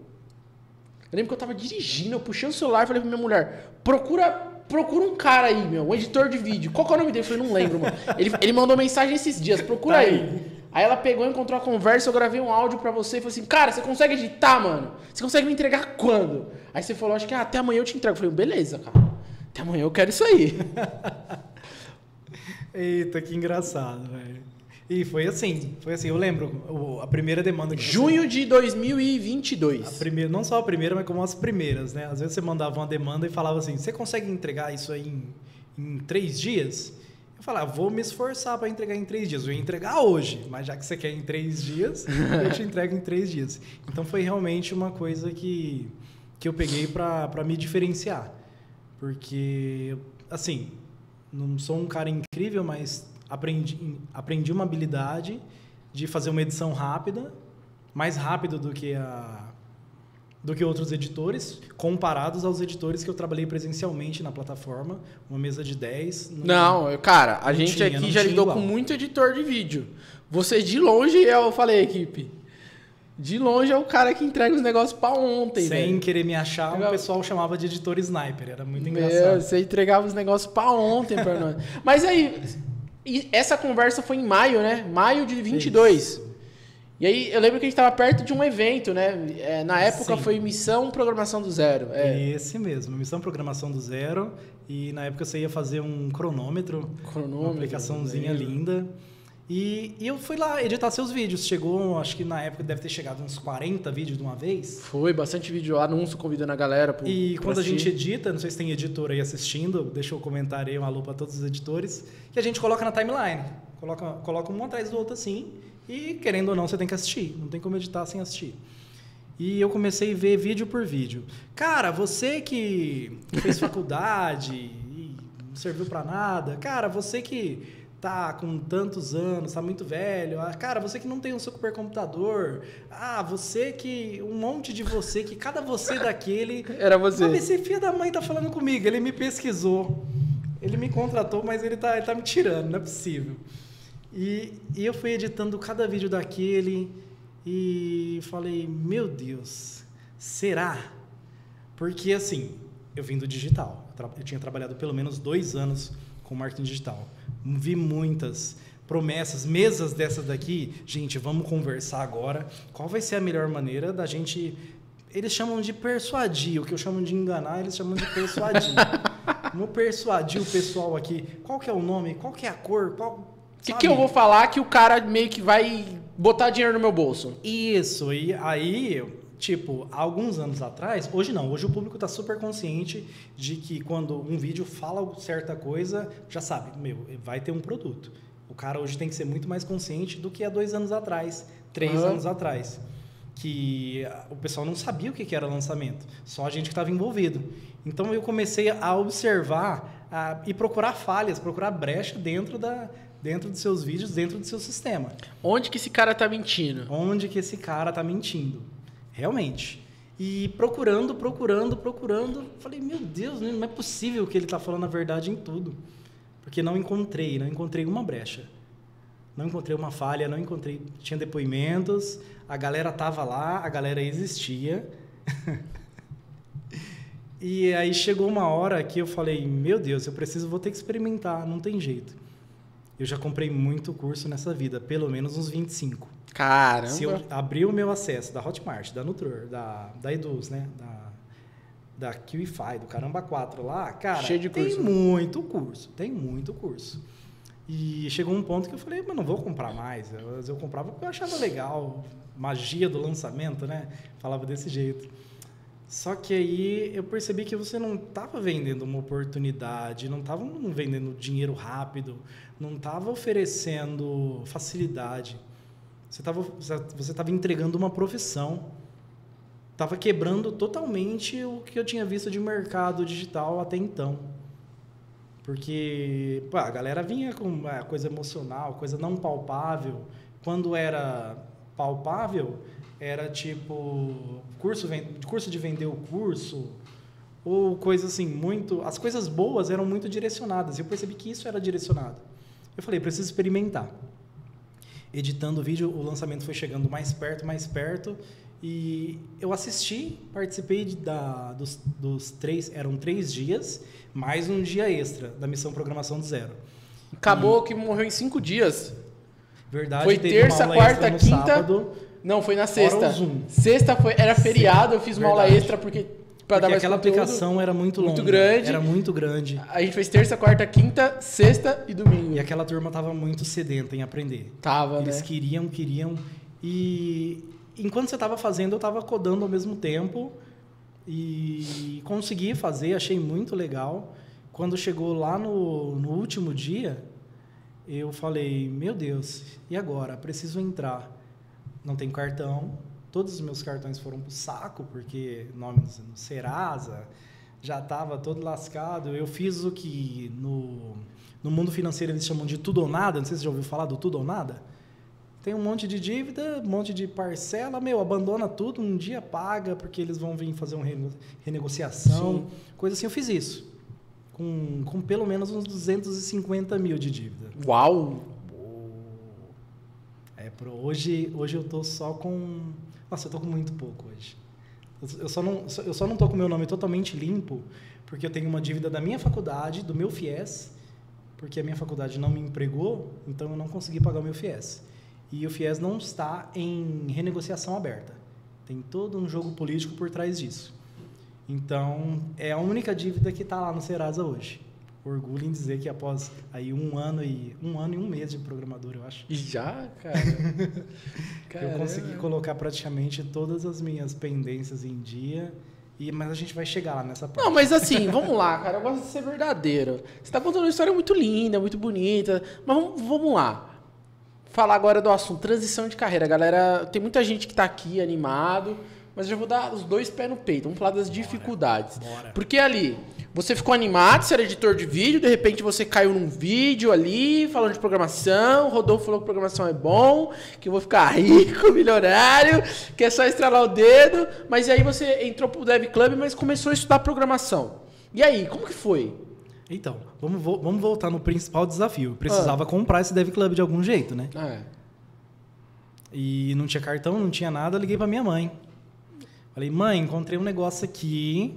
Eu lembro que eu tava dirigindo, eu puxei o celular e falei pra minha mulher, procura, procura um cara aí, meu, um editor de vídeo. Qual que é o nome dele? Eu falei, não lembro, mano. Ele, ele mandou mensagem esses dias, procura Tá aí. aí. Aí ela pegou, encontrou a conversa, eu gravei um áudio pra você e falei assim, cara, você consegue editar, mano? Você consegue me entregar quando? Aí você falou, acho que ah, até amanhã eu te entrego. Eu falei, beleza, cara. Até amanhã eu quero isso aí. (laughs) Eita, que engraçado, velho. E foi assim, foi assim, eu lembro, a primeira demanda que você- Junho de a 2022. primeira, não só a primeira, mas como as primeiras, né? Às vezes você mandava uma demanda e falava assim, você consegue entregar isso aí em, em três dias? Eu falava, vou me esforçar para entregar em três dias. Eu ia entregar hoje, mas já que você quer em três dias, (laughs) eu te entrego em três dias. Então foi realmente uma coisa que, que eu peguei para me diferenciar. Porque, assim, não sou um cara incrível, mas aprendi, aprendi uma habilidade de fazer uma edição rápida, mais rápido do que a do que outros editores, comparados aos editores que eu trabalhei presencialmente na plataforma, uma mesa de 10. Não, eu- cara, a Não gente tinha, aqui não já lidou igual. com muito editor de vídeo. Você de longe, eu falei, equipe. De longe é o cara que entrega os negócios pra ontem, sem velho. querer me achar, o pessoal chamava de editor sniper, era muito Meu, engraçado. você entregava os negócios pra ontem pra (laughs) nós. Mas aí, essa conversa foi em maio, né? Maio de 22. Isso. E aí, eu lembro que a gente tava perto de um evento, né? É, na época Sim. foi Missão Programação do Zero. É, Esse mesmo, missão programação do zero. E na época você ia fazer um cronômetro, cronômetro. uma aplicaçãozinha linda. E, e eu fui lá editar seus vídeos. Chegou, acho que na época deve ter chegado uns 40 vídeos de uma vez. Foi, bastante vídeo, anúncio convidando a galera pro, E quando a assistir. gente edita, não sei se tem editor aí assistindo, deixa eu comentar aí um alô para todos os editores, que a gente coloca na timeline. Coloca, coloca um atrás do outro assim, e querendo ou não, você tem que assistir. Não tem como editar sem assistir. E eu comecei a ver vídeo por vídeo. Cara, você que (laughs) fez faculdade e não serviu para nada. Cara, você que tá com tantos anos, tá muito velho. Ah, Cara, você que não tem um supercomputador. Ah, você que um monte de você que cada você (laughs) daquele Era você. Sabe, esse filho da mãe tá falando comigo, ele me pesquisou. Ele me contratou, mas ele tá, ele tá me tirando, não é possível. E, e eu fui editando cada vídeo daquele e falei, meu Deus, será? Porque assim, eu vim do digital. Eu tinha trabalhado pelo menos dois anos com marketing digital. Vi muitas promessas, mesas dessas daqui. Gente, vamos conversar agora. Qual vai ser a melhor maneira da gente. Eles chamam de persuadir, o que eu chamo de enganar, eles chamam de persuadir. (laughs) Vamos persuadir o pessoal aqui. Qual que é o nome? Qual que é a cor? Qual, que, que eu vou falar que o cara meio que vai botar dinheiro no meu bolso? Isso, e aí, tipo, alguns anos atrás, hoje não, hoje o público está super consciente de que quando um vídeo fala certa coisa, já sabe, meu, vai ter um produto. O cara hoje tem que ser muito mais consciente do que há dois anos atrás, três Aham. anos atrás. Que o pessoal não sabia o que que era lançamento, só a gente que estava envolvido. Então eu comecei a observar a- e procurar falhas, procurar brecha dentro, da, dentro dos seus vídeos, dentro do seu sistema. Onde que esse cara tá mentindo? Onde que esse cara tá mentindo? Realmente. E procurando, procurando, procurando, falei, meu Deus, não é possível que ele tá falando a verdade em tudo. porque não encontrei, não encontrei uma brecha. Não encontrei uma falha, não encontrei. Tinha depoimentos, a galera tava lá, a galera existia. (laughs) e aí chegou uma hora que eu falei: Meu Deus, eu preciso, vou ter que experimentar, não tem jeito. Eu já comprei muito curso nessa vida, pelo menos uns 25. Caramba! Se eu abrir o meu acesso da Hotmart, da Nutror, da, da Eduz, né? Da, da QIFI, do Caramba 4 lá, cara, Cheio de curso. tem muito curso, tem muito curso. E chegou um ponto que eu falei, mas não vou comprar mais. Eu, eu comprava porque eu achava legal, magia do lançamento, né? Falava desse jeito. Só que aí eu percebi que você não estava vendendo uma oportunidade, não estava vendendo dinheiro rápido, não estava oferecendo facilidade. Você estava você tava entregando uma profissão. Estava quebrando totalmente o que eu tinha visto de mercado digital até então. Porque pô, a galera vinha com é, coisa emocional, coisa não palpável. Quando era palpável, era tipo curso, curso de vender o curso, ou coisa assim, muito. As coisas boas eram muito direcionadas. E eu percebi que isso era direcionado. Eu falei, preciso experimentar. Editando o vídeo, o lançamento foi chegando mais perto, mais perto. E eu assisti, participei de, da, dos, dos três, eram três dias, mais um dia extra da missão Programação do Zero. Acabou e, que morreu em cinco dias. Verdade, foi terça, quarta, quinta. Sábado, não, foi na sexta. Sexta foi, era feriado, eu fiz uma Verdade. aula extra porque para dar mais aquela conteúdo, aplicação era muito longa. Muito grande. Era muito grande. A gente fez terça, quarta, quinta, sexta e domingo. E aquela turma tava muito sedenta em aprender. Tava, Eles né? queriam, queriam. E enquanto você tava fazendo, eu tava codando ao mesmo tempo. E consegui fazer, achei muito legal. Quando chegou lá no, no último dia, eu falei: Meu Deus, e agora? Preciso entrar. Não tem cartão, todos os meus cartões foram pro saco, porque nome no Serasa já estava todo lascado. Eu fiz o que no, no mundo financeiro eles chamam de tudo ou nada, não sei se você já ouviu falar do tudo ou nada. Tem um monte de dívida, um monte de parcela, meu, abandona tudo, um dia paga, porque eles vão vir fazer uma renegociação, Sim. coisa assim. Eu fiz isso. Com, com pelo menos uns 250 mil de dívida. Uau! É, pro, hoje, hoje eu tô só com nossa, eu tô com muito pouco hoje. Eu só não, eu só não tô com o meu nome totalmente limpo, porque eu tenho uma dívida da minha faculdade, do meu FIES, porque a minha faculdade não me empregou, então eu não consegui pagar o meu FIES. E o FIES não está em renegociação aberta. Tem todo um jogo político por trás disso. Então, é a única dívida que está lá no Serasa hoje orgulho em dizer que após aí um ano e um ano e um mês de programador, eu acho. Já, cara. (laughs) eu consegui colocar praticamente todas as minhas pendências em dia. E, mas a gente vai chegar lá nessa parte. Não, mas assim, (laughs) vamos lá, cara. Eu gosto de ser verdadeiro. Você está contando uma história muito linda, muito bonita. Mas vamos, vamos lá. Falar agora do assunto transição de carreira. Galera, tem muita gente que está aqui animado. Mas eu já vou dar os dois pés no peito. Vamos falar das dificuldades. Bora, bora. Porque ali, você ficou animado, você era editor de vídeo, de repente você caiu num vídeo ali, falando de programação, o Rodolfo falou que programação é bom, que eu vou ficar (laughs) rico, milionário, que é só estralar o dedo, mas aí você entrou pro Dev Club, mas começou a estudar programação. E aí, como que foi? Então, vamos, vamos voltar no principal desafio. Eu precisava ah. comprar esse Dev Club de algum jeito, né? Ah, é. E não tinha cartão, não tinha nada, liguei para minha mãe. Falei, mãe, encontrei um negócio aqui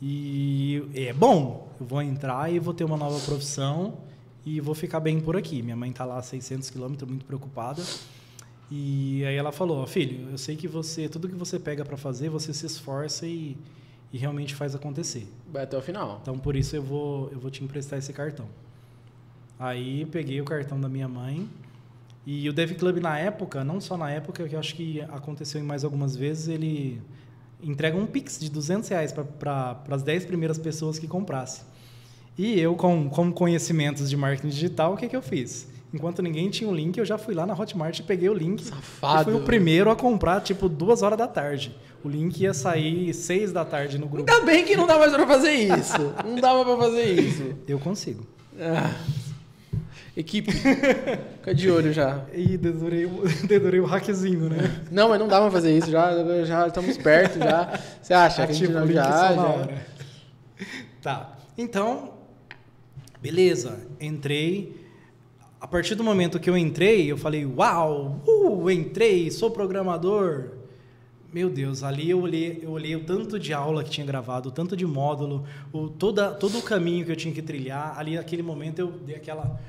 e é bom, eu vou entrar e vou ter uma nova profissão e vou ficar bem por aqui. Minha mãe está lá a 600 quilômetros, muito preocupada. E aí ela falou, filho, eu sei que você, tudo que você pega para fazer, você se esforça e, e realmente faz acontecer. Vai até o final. Então por isso eu vou, eu vou te emprestar esse cartão. Aí peguei o cartão da minha mãe e o Dev Club na época, não só na época, que eu acho que aconteceu em mais algumas vezes, ele entrega um Pix de 200 reais para as 10 primeiras pessoas que comprassem. E eu, com, com conhecimentos de marketing digital, o que, que eu fiz? Enquanto ninguém tinha o link, eu já fui lá na Hotmart e peguei o link. Safado. E fui o primeiro a comprar, tipo, duas horas da tarde. O link ia sair seis da tarde no grupo. Ainda bem que não dá mais para fazer isso. não dava para fazer isso. Eu consigo. Ah. Equipe. Fica de olho já. (laughs) Ih, dedurei, (laughs) dedurei o hackzinho, né? Não, mas não dá pra fazer isso. Já, já estamos perto, já. Você acha? Ativa que a gente já, já. Tá. Então, Beleza, entrei. A partir do momento que eu entrei, eu falei, uau, uh, entrei, sou programador. Meu Deus, ali eu olhei, eu olhei o tanto de aula que tinha gravado, o tanto de módulo, o, toda, todo o caminho que eu tinha que trilhar. Ali, naquele momento, eu dei aquela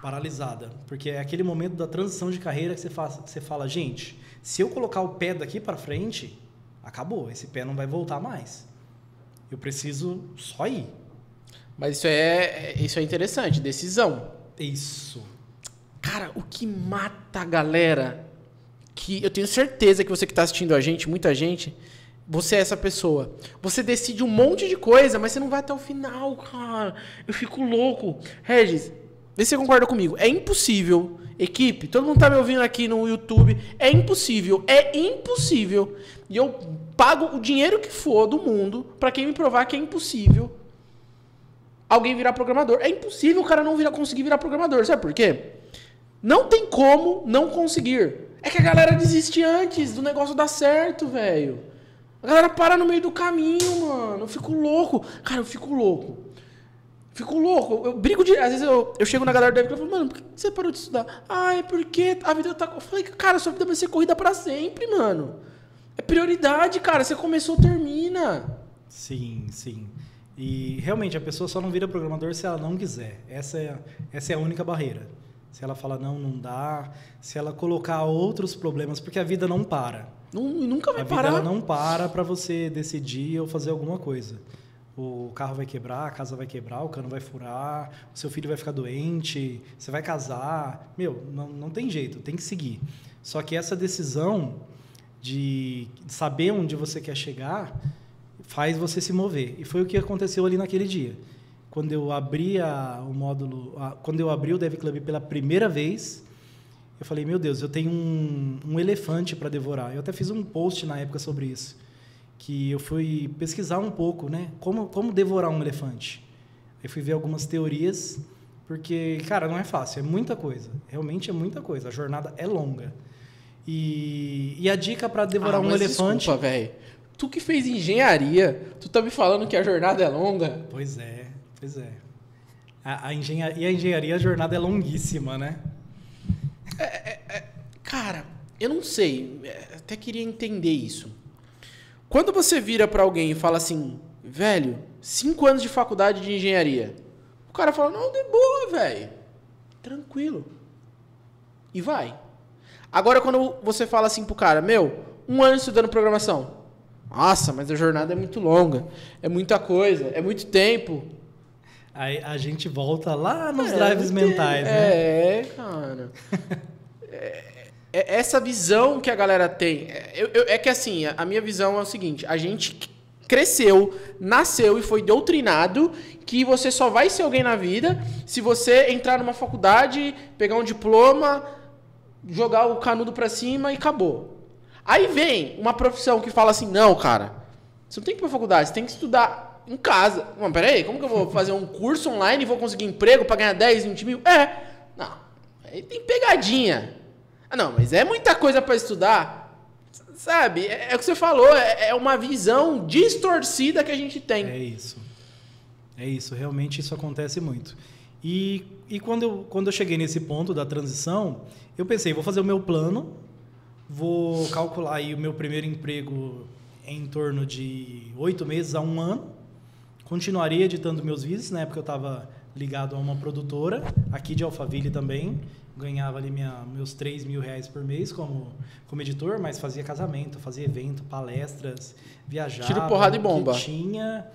paralisada. Porque é aquele momento da transição de carreira que você, faz, que você fala, gente, se eu colocar o pé daqui para frente, acabou, esse pé não vai voltar mais. Eu preciso só ir. Mas isso é, isso é interessante, decisão. Isso. Cara, o que mata a galera, que eu tenho certeza que você que está assistindo a gente, muita gente, você é essa pessoa. Você decide um monte de coisa, mas você não vai até o final, cara. Eu fico louco. Regis, vê se você concorda comigo. É impossível, equipe, todo mundo tá me ouvindo aqui no YouTube, é impossível, é impossível. E eu pago o dinheiro que for do mundo para quem me provar que é impossível alguém virar programador. É impossível o cara não virar, conseguir virar programador. Sabe por quê? Não tem como não conseguir. É que a galera desiste antes do negócio dar certo, velho. A galera para no meio do caminho, mano. Eu fico louco. Cara, eu fico louco. Fico louco. Eu brigo de. Às vezes eu, eu chego na galera do e falo, mano, por que você parou de estudar? Ah, é porque a vida tá. Eu falei, cara, sua vida vai ser corrida para sempre, mano. É prioridade, cara. Você começou, termina. Sim, sim. E realmente a pessoa só não vira programador se ela não quiser. Essa é, essa é a única barreira. Se ela fala não, não dá. Se ela colocar outros problemas, porque a vida não para. Não, nunca vai a parar. A vida não para para você decidir ou fazer alguma coisa. O carro vai quebrar, a casa vai quebrar, o cano vai furar, o seu filho vai ficar doente, você vai casar. Meu, não, não tem jeito, tem que seguir. Só que essa decisão de saber onde você quer chegar faz você se mover. E foi o que aconteceu ali naquele dia. Quando eu abri a, o módulo, a, quando eu abri o Dev Club pela primeira vez, eu falei, meu Deus, eu tenho um, um elefante para devorar. Eu até fiz um post na época sobre isso, que eu fui pesquisar um pouco, né? Como, como devorar um elefante. Aí fui ver algumas teorias, porque, cara, não é fácil, é muita coisa. Realmente é muita coisa. A jornada é longa. E, e a dica para devorar ah, um elefante. Desculpa, velho. Tu que fez engenharia, tu tá me falando que a jornada é longa? Pois é, pois é. A, a engenharia, e a engenharia, a jornada é longuíssima, né? É, é, é, cara, eu não sei. É, até queria entender isso. Quando você vira para alguém e fala assim, velho, cinco anos de faculdade de engenharia. O cara fala, não, de boa, velho. Tranquilo. E vai. Agora, quando você fala assim pro cara, meu, um ano estudando programação. Nossa, mas a jornada é muito longa. É muita coisa, é muito tempo. Aí a gente volta lá nos é, drives mentais, né? É, cara. (laughs) é, essa visão que a galera tem. É, eu, eu, é que assim, a minha visão é o seguinte: a gente cresceu, nasceu e foi doutrinado que você só vai ser alguém na vida se você entrar numa faculdade, pegar um diploma, jogar o canudo para cima e acabou. Aí vem uma profissão que fala assim: não, cara, você não tem que ir pra faculdade, você tem que estudar em casa. Não, peraí, como que eu vou fazer um curso online e vou conseguir emprego para ganhar 10, 20 mil? É. Não, aí tem pegadinha. Ah, não, mas é muita coisa para estudar. Sabe? É, é, o que você falou, é, é uma visão distorcida que a gente tem. É isso. É isso, realmente isso acontece muito. E, e quando, eu, quando eu cheguei nesse ponto da transição, eu pensei, vou fazer o meu plano, Vou calcular aí o meu primeiro emprego em torno de oito meses a um ano. Continuaria editando meus vídeos. Na época eu estava ligado a uma produtora, aqui de Alphaville também. Ganhava ali minha, meus 3 mil reais por mês como, como editor, mas fazia casamento, fazia evento, palestras, viajava. Tiro porrada e bomba. O que tinha,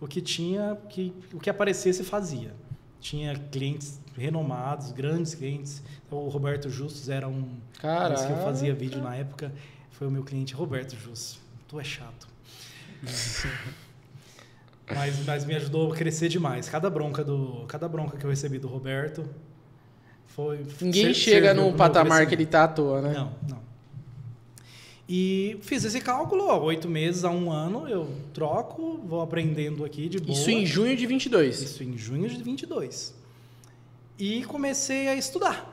o que, tinha que, o que aparecesse fazia. Tinha clientes renomados, grandes clientes. O Roberto Justus era um Caraca. que eu fazia vídeo na época. Foi o meu cliente Roberto Justus. Tu é chato. (laughs) mas, mas me ajudou a crescer demais. Cada bronca do, cada bronca que eu recebi do Roberto foi. Ninguém chega num patamar que ele tá à toa, né? Não, não. E fiz esse cálculo, ó, oito meses a um ano, eu troco, vou aprendendo aqui de boa. Isso em junho de 22? Isso em junho de 22. E comecei a estudar.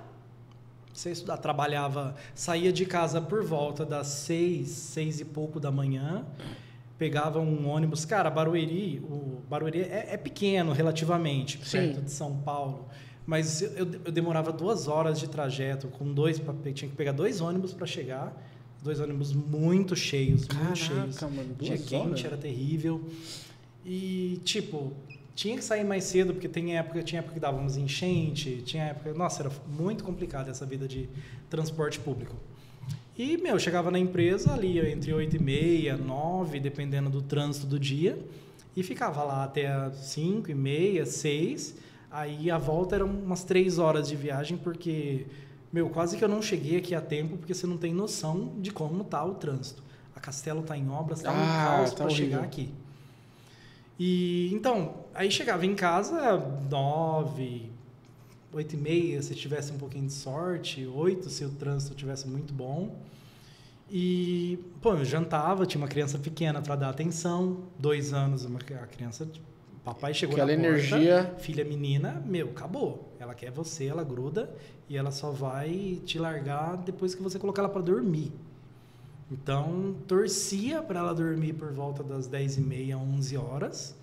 Comecei a estudar. Trabalhava, saía de casa por volta das seis, seis e pouco da manhã. pegava um ônibus. Cara, Barueri, o Barueri é, é pequeno relativamente, Sim. perto de São Paulo. Mas eu, eu demorava duas horas de trajeto com dois, tinha que pegar dois ônibus para chegar, dois ônibus muito cheios, muito cheios. mano, Dia duas quente, horas? era terrível. E, tipo, tinha que sair mais cedo, porque tem época, tinha época que dávamos enchente, tinha época. Nossa, era muito complicado essa vida de transporte público. E, meu, eu chegava na empresa ali entre 8 e meia, 9, dependendo do trânsito do dia, e ficava lá até as 5 e meia, 6. Aí a volta eram umas 3 horas de viagem, porque, meu, quase que eu não cheguei aqui a tempo, porque você não tem noção de como tá o trânsito. A Castelo tá em obras, tá um Ah, caos tá para chegar aqui. E então, aí chegava em casa nove, oito e meia, se tivesse um pouquinho de sorte, oito se o trânsito tivesse muito bom. E, pô, eu jantava, tinha uma criança pequena para dar atenção, dois anos, uma, a criança, papai chegou Aquela na porta, energia. filha menina, meu, acabou. Ela quer você, ela gruda e ela só vai te largar depois que você colocar ela para dormir. Então, torcia para ela dormir por volta das 10 e meia, 11 horas,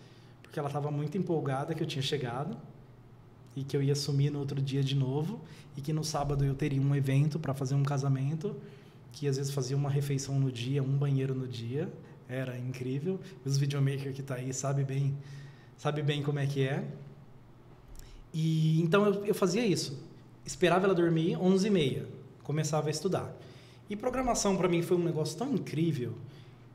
porque ela estava muito empolgada que eu tinha chegado e que eu ia sumir no outro dia de novo e que no sábado eu teria um evento para fazer um casamento, que às vezes fazia uma refeição no dia, um banheiro no dia, era incrível. Os videomaker que tá aí sabe bem, sabe bem como é que é. E então eu, eu fazia isso. Esperava ela dormir 11 e meia, começava a estudar. E programação para mim foi um negócio tão incrível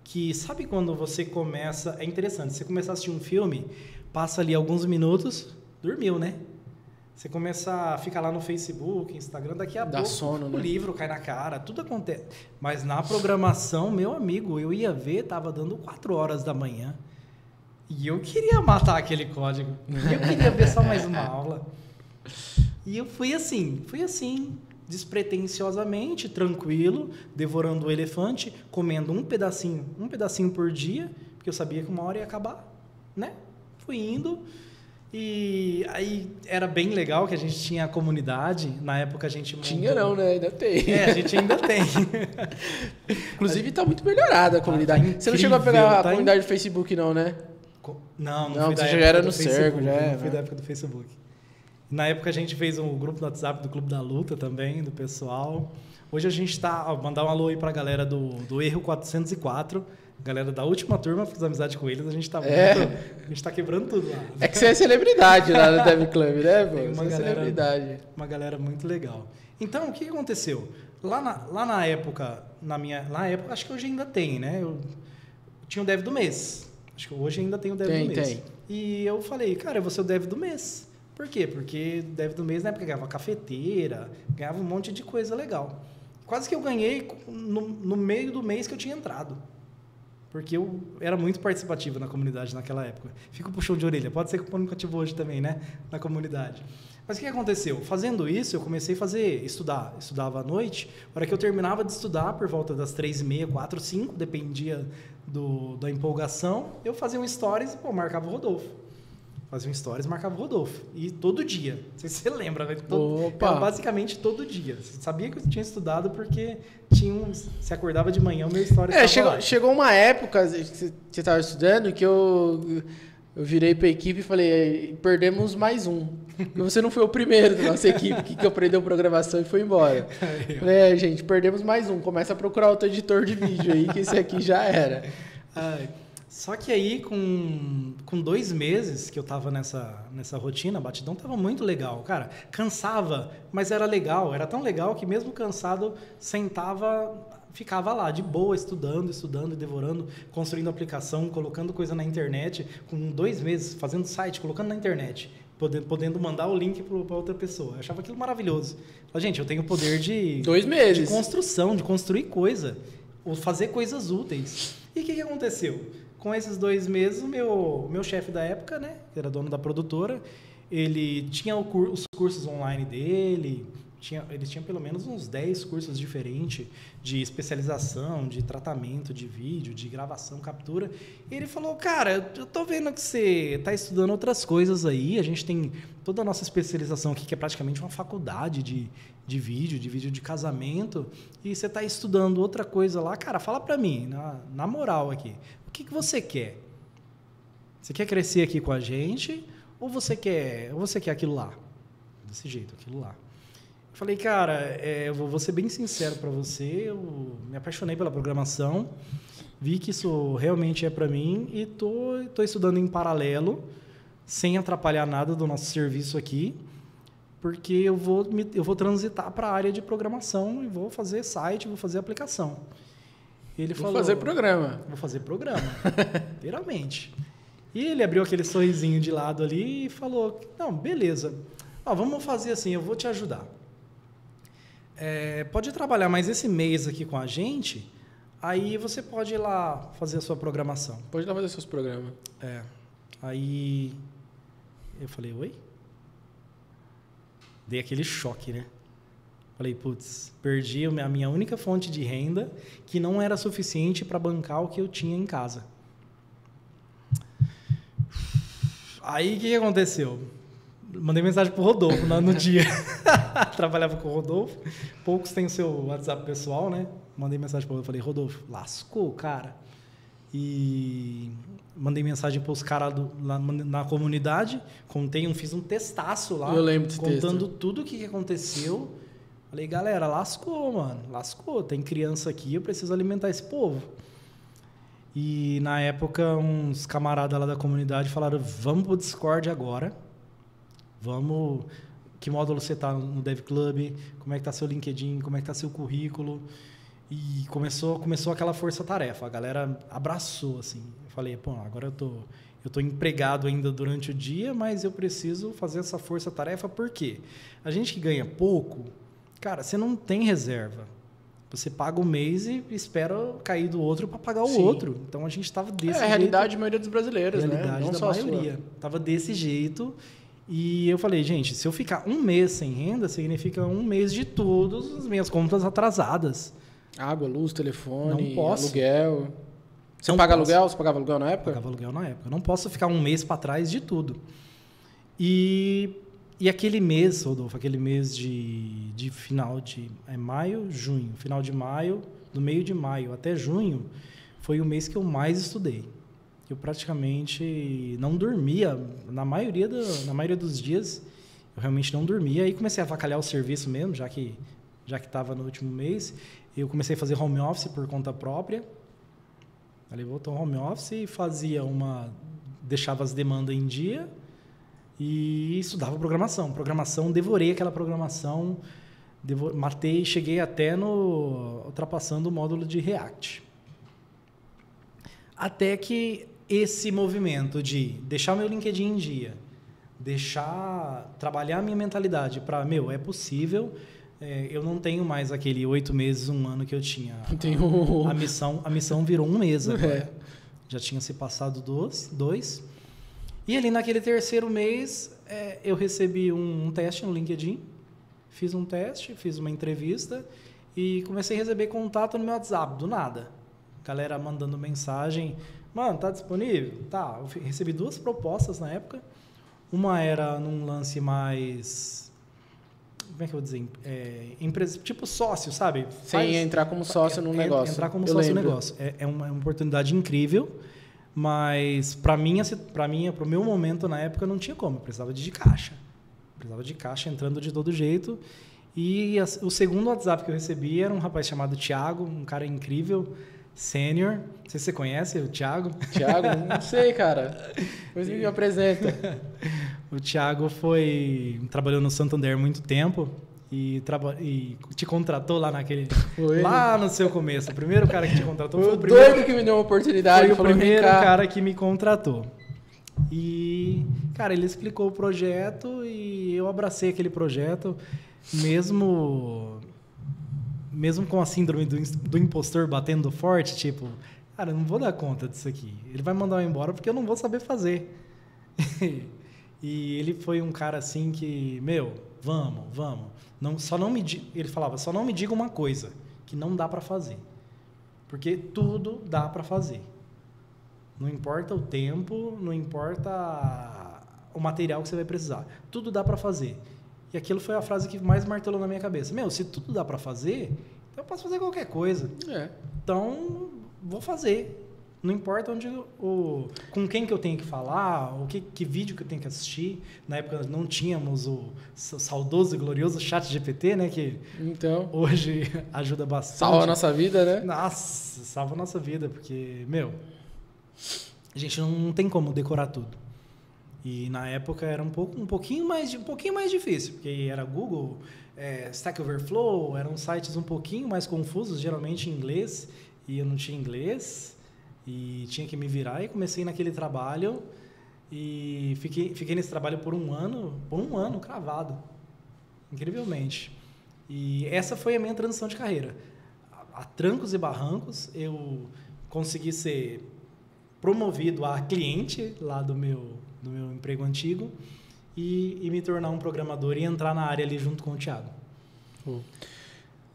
que sabe quando você começa, é interessante, você começa a assistir um filme, passa ali alguns minutos, dormiu, né? Você começa a ficar lá no Facebook, Instagram, daqui a Dá pouco sono, o né? livro cai na cara, tudo acontece. Mas na programação, meu amigo, eu ia ver, tava dando 4 horas da manhã. E eu queria matar aquele código. Eu queria ver só mais uma aula. E eu fui assim, fui assim, despretensiosamente, tranquilo, devorando o elefante, comendo um pedacinho, um pedacinho por dia, porque eu sabia que uma hora ia acabar, né? Fui indo. E aí era bem legal que a gente tinha a comunidade. Na época a gente montou- Tinha não, né? Ainda tem. É, a gente ainda tem. (laughs) Inclusive tá muito melhorada a comunidade. tá você não chegou a incrível, pegar a tá comunidade do Facebook, não, né? Não, não, Não, fui da você já época era no Cerco, já é, Não fui né? da época do Facebook. Na época a gente fez um grupo no WhatsApp do Clube da Luta também, do pessoal. Hoje a gente está. Mandar um alô aí pra galera do, do Erro 404. Galera da última turma, fiz amizade com eles, a gente tá É. muito- A gente tá quebrando tudo lá. É que você é celebridade lá no Dev Club, né, pô? Tem uma Você é galera- celebridade. Uma galera muito legal. Então, o que que aconteceu? Lá na, lá na época, na minha. Lá na época, acho que hoje ainda tem, né? Eu tinha o dev do mês. Acho que hoje ainda tem o dev Tem, do mês. tem. E eu falei, cara, eu vou ser o dev do mês. Por quê? Porque dev do mês na época ganhava cafeteira, ganhava um monte de coisa legal. Quase que eu ganhei no, no meio do mês que eu tinha entrado. Porque eu era muito participativo na comunidade naquela época. Fico puxão de orelha. Pode ser que o público ativo hoje também, né? Na comunidade. Mas o que aconteceu? Fazendo isso, eu comecei a fazer, estudar. Estudava à noite. Hora que eu terminava de estudar, por volta das três e meia, quatro, cinco, dependia do, da empolgação, eu fazia um stories e, pô, marcava o Rodolfo. Fazia um stories, marcava o Rodolfo. E todo dia. Não sei se você lembra, mas todo, Opa! basicamente todo dia. Você sabia que eu tinha estudado porque tinha um, se acordava de manhã, o meu stories É, chegou, lá. chegou uma época que você estava estudando que eu, eu virei pra equipe e falei, perdemos mais um. Porque Você não foi o primeiro da nossa equipe que, que aprendeu programação e foi embora. (laughs) Falei, é, gente, perdemos mais um. Começa a procurar outro editor de vídeo aí, que esse aqui já era. Ai, só que aí, com, com dois meses que eu tava nessa, nessa rotina, a batidão tava muito legal. Cara, cansava, mas era legal. Era tão legal que mesmo cansado, sentava, ficava lá, de boa, estudando, estudando, e devorando, construindo aplicação, colocando coisa na internet. Com dois meses, fazendo site, colocando na internet. Podendo, podendo mandar o link para outra pessoa. Eu achava aquilo maravilhoso. Falei, gente, eu tenho o poder de Dois de meses. construção, de construir coisa, ou fazer coisas úteis. E o que, que aconteceu? Com esses dois meses, meu, meu chefe da época, né, que era dono da produtora, ele tinha cur- os cursos online dele, tinha, eles tinham pelo menos uns 10 cursos diferentes de especialização, de tratamento de vídeo, de gravação, captura. E ele falou, cara, eu tô vendo que você está estudando outras coisas aí, a gente tem toda a nossa especialização aqui, que é praticamente uma faculdade de, de vídeo, de vídeo de casamento, e você está estudando outra coisa lá, cara, fala para mim, na, na moral aqui, que, que você quer? Você quer crescer aqui com a gente ou você quer, ou você quer aquilo lá? Desse jeito, aquilo lá. Eu falei, cara, é, eu vou ser bem sincero para você, eu me apaixonei pela programação, vi que isso realmente é para mim e tô, tô estudando em paralelo, sem atrapalhar nada do nosso serviço aqui, porque eu vou, me, eu vou transitar para a área de programação e vou fazer site, vou fazer aplicação. Ele vou falou, fazer programa. Vou fazer programa, (laughs) literalmente. E ele abriu aquele sorrisinho de lado ali e falou, não, beleza, vamos fazer assim, eu vou te ajudar é, pode trabalhar mais esse mês aqui com a gente, aí você pode ir lá fazer a sua programação. Pode ir lá fazer seus programas. É. Aí eu falei, oi? Dei aquele choque, né? Falei, putz, perdi a minha única fonte de renda que não era suficiente para bancar o que eu tinha em casa. Aí o que, que aconteceu? Mandei mensagem pro Rodolfo no, no dia. (laughs) Trabalhava com o Rodolfo. Poucos têm o seu WhatsApp pessoal, né? Mandei mensagem pro Rodolfo. Falei, Rodolfo, lascou, cara. E mandei mensagem para os caras na, na comunidade. Contei, um, fiz um testaço lá. Eu lembro desse Contando texto. tudo o que aconteceu. Falei, galera, lascou, mano. Lascou. Tem criança aqui, eu preciso alimentar esse povo. E na época, uns camaradas lá da comunidade falaram: vamos pro Discord agora Vamos. Que módulo você está no Dev Club? Como é que está seu LinkedIn? Como é que está seu currículo? E começou, começou aquela força-tarefa. A galera abraçou, assim. Eu falei, pô, agora eu tô, eu tô empregado ainda durante o dia, mas eu preciso fazer essa força-tarefa. Por quê? A gente que ganha pouco, cara, você não tem reserva. Você paga o mês e espera cair do outro para pagar o Sim. outro. Então a gente estava desse jeito. É a realidade da maioria dos brasileiros, realidade né? Não da maioria. Tava desse jeito. E eu falei, gente, se eu ficar um mês sem renda, significa um mês de todas as minhas contas atrasadas. Água, luz, telefone, aluguel. Você não paga posso. aluguel? Você pagava aluguel na época? Pagava aluguel na época. Eu não posso ficar um mês para trás de tudo. E, e aquele mês, Rodolfo, aquele mês de, de final de é maio, junho, final de maio, do meio de maio até junho, foi o mês que eu mais estudei eu praticamente não dormia. Na maioria, do, na maioria dos dias, eu realmente não dormia. Aí comecei a avacalhar o serviço mesmo, já que já que estava no último mês. Eu comecei a fazer home office por conta própria. Ali voltou home office e fazia uma... Deixava as demandas em dia e estudava programação. Programação, devorei aquela programação. Devo, matei, cheguei até no... Ultrapassando o módulo de React. Até que esse movimento de deixar meu LinkedIn em dia, deixar trabalhar a minha mentalidade para meu é possível é, eu não tenho mais aquele oito meses um ano que eu tinha (laughs) a, a, missão a missão virou um mês (laughs) agora é. já tinha se passado dois, dois e ali naquele terceiro mês é, eu recebi um, um teste no LinkedIn fiz um teste fiz uma entrevista e comecei a receber contato no meu WhatsApp do nada galera mandando mensagem Mano, tá disponível? Tá. Eu recebi duas propostas na época. Uma era num lance mais. Como é que eu vou dizer? É, empresa, tipo sócio, sabe? Sem Faz, entrar como sócio num negócio. Entrar como eu sócio no negócio. É, é, uma, é uma oportunidade incrível, mas para mim, para mim, para o meu momento na época, não tinha como. Eu precisava de caixa. Eu precisava de caixa entrando de todo jeito. E a, o segundo WhatsApp que eu recebi era um rapaz chamado Thiago, um cara incrível sênior. Não sei se você conhece o Thiago. Thiago? (laughs) Não sei, cara. Depois me apresenta. (laughs) o Thiago foi trabalhou no Santander muito tempo e, e te contratou lá naquele foi. lá no seu começo. O primeiro cara que te contratou foi, foi o primeiro doido que me deu uma oportunidade. Foi o primeiro cara que me contratou. E, cara, ele explicou o projeto e eu abracei aquele projeto, mesmo mesmo com a síndrome do, do impostor batendo forte, tipo, cara, eu não vou dar conta disso aqui. Ele vai mandar eu embora porque eu não vou saber fazer. (laughs) e ele foi um cara assim que, meu, vamos, vamos. Não, só não me ele falava, só não me diga uma coisa, que não dá para fazer. Porque tudo dá para fazer. Não importa o tempo, não importa o material que você vai precisar. Tudo dá para fazer. E aquilo foi a frase que mais martelou na minha cabeça. Meu, se tudo dá para fazer, então eu posso fazer qualquer coisa. É. Então, vou fazer. Não importa onde o, com quem que eu tenho que falar, o que, que vídeo que eu tenho que assistir. Na época não tínhamos o sa- saudoso e glorioso chat GPT, né? Que Então, hoje (laughs) ajuda bastante. salva a nossa vida, né? Nossa, salva a nossa vida, porque, meu, a gente não, não tem como decorar tudo. E na época era um, pouco, um, pouquinho, mais, um pouquinho mais difícil, porque era Google, é, Stack Overflow, eram sites um pouquinho mais confusos, geralmente em inglês, e eu não tinha inglês, e tinha que me virar, e comecei naquele trabalho, e fiquei, fiquei nesse trabalho por um ano, por um ano cravado, incrivelmente. E essa foi a minha transição de carreira. A, a trancos e barrancos, eu consegui ser promovido a cliente lá do meu, do meu emprego antigo e, e me tornar um programador e entrar na área ali junto com o Thiago.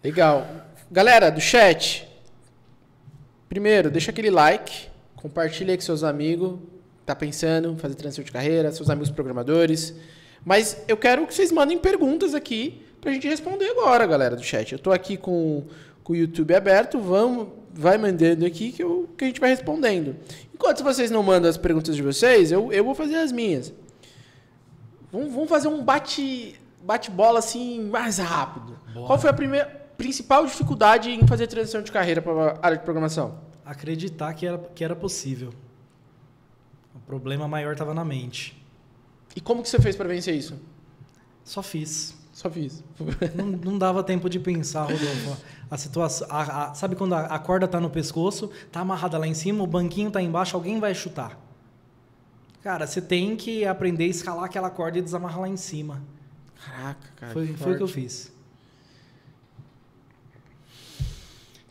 Legal. Galera do chat, primeiro, deixa aquele like, compartilha aí com seus amigos, tá pensando em fazer transição de carreira, seus amigos programadores. Mas eu quero que vocês mandem perguntas aqui pra gente responder agora, galera do chat. Eu tô aqui com, com o YouTube aberto, vamos, vai mandando aqui que, eu, que a gente vai respondendo. Enquanto vocês não mandam as perguntas de vocês, eu, eu vou fazer as minhas. Vamos, vamos fazer um bate bate-bola assim mais rápido. Bora. Qual foi a primeira principal dificuldade em fazer transição de carreira para a área de programação? Acreditar que era, que era possível. O problema maior estava na mente. E como que você fez para vencer isso? Só fiz. Só fiz. (laughs) Não, não dava tempo de pensar, Rodolfo. A situação, a- a- sabe quando a, a corda tá no pescoço, tá amarrada lá em cima, o banquinho tá embaixo, alguém vai chutar. Cara, você tem que aprender a escalar aquela corda e desamarrar lá em cima. Caraca, cara. foi, foi o que eu fiz.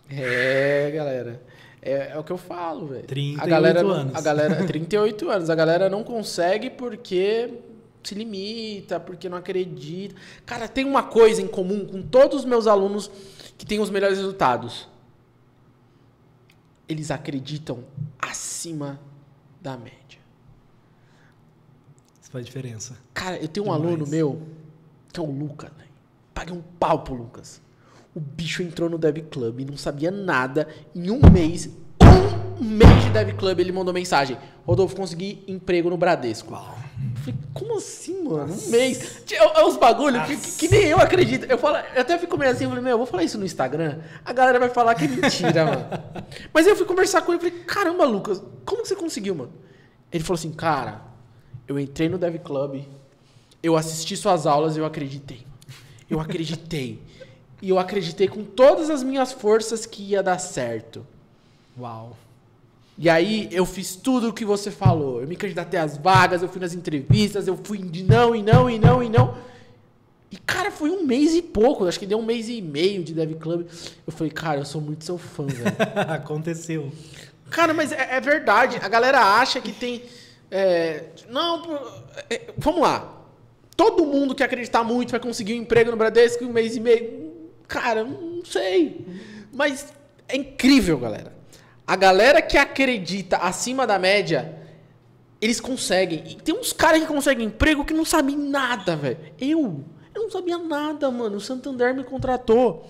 É, galera. É, é o que eu falo, velho. 38 a galera anos. A galera, 38 anos. A galera não consegue porque se limita, porque não acredita. Cara, tem uma coisa em comum com todos os meus alunos que têm os melhores resultados. Eles acreditam acima da média. Isso faz diferença. Cara, eu tenho um Demais. aluno meu, que é o Lucas, velho. Paguei um pau pro Lucas. O bicho entrou no Dev Club e não sabia nada. Em um mês, um mês de Dev Club, ele mandou mensagem. Rodolfo, consegui emprego no Bradesco. Eu falei, como assim, mano? Um mês. Tinha- É uns bagulho que, que- nem eu acredito. Eu, falo, eu até fico meio assim, eu falei, meu, eu vou falar isso no Instagram. A galera vai falar que é mentira, mano. (laughs) Mas eu fui conversar com ele e falei, caramba, Lucas, como que você conseguiu, mano? Ele falou assim, cara, eu entrei no Dev Club, eu assisti suas aulas e eu acreditei. Eu acreditei. E eu acreditei com todas as minhas forças que ia dar certo. Uau. E aí eu fiz tudo o que você falou. Eu me candidatei às vagas, eu fui nas entrevistas, eu fui de não e não e não e não. E, cara, foi um mês e pouco. Acho que deu um mês e meio de Dev Club. Eu falei, cara, eu sou muito seu fã, velho. (laughs) Aconteceu. Cara, mas é, é verdade. A galera acha que tem. é, não, é, vamos lá. Todo mundo que acreditar muito vai conseguir um emprego no Bradesco em um mês e meio. Cara, não sei. Mas é incrível, galera. A galera que acredita acima da média, eles conseguem. E tem uns caras que conseguem emprego que não sabem nada, velho. Eu, eu não sabia nada, mano. O Santander me contratou.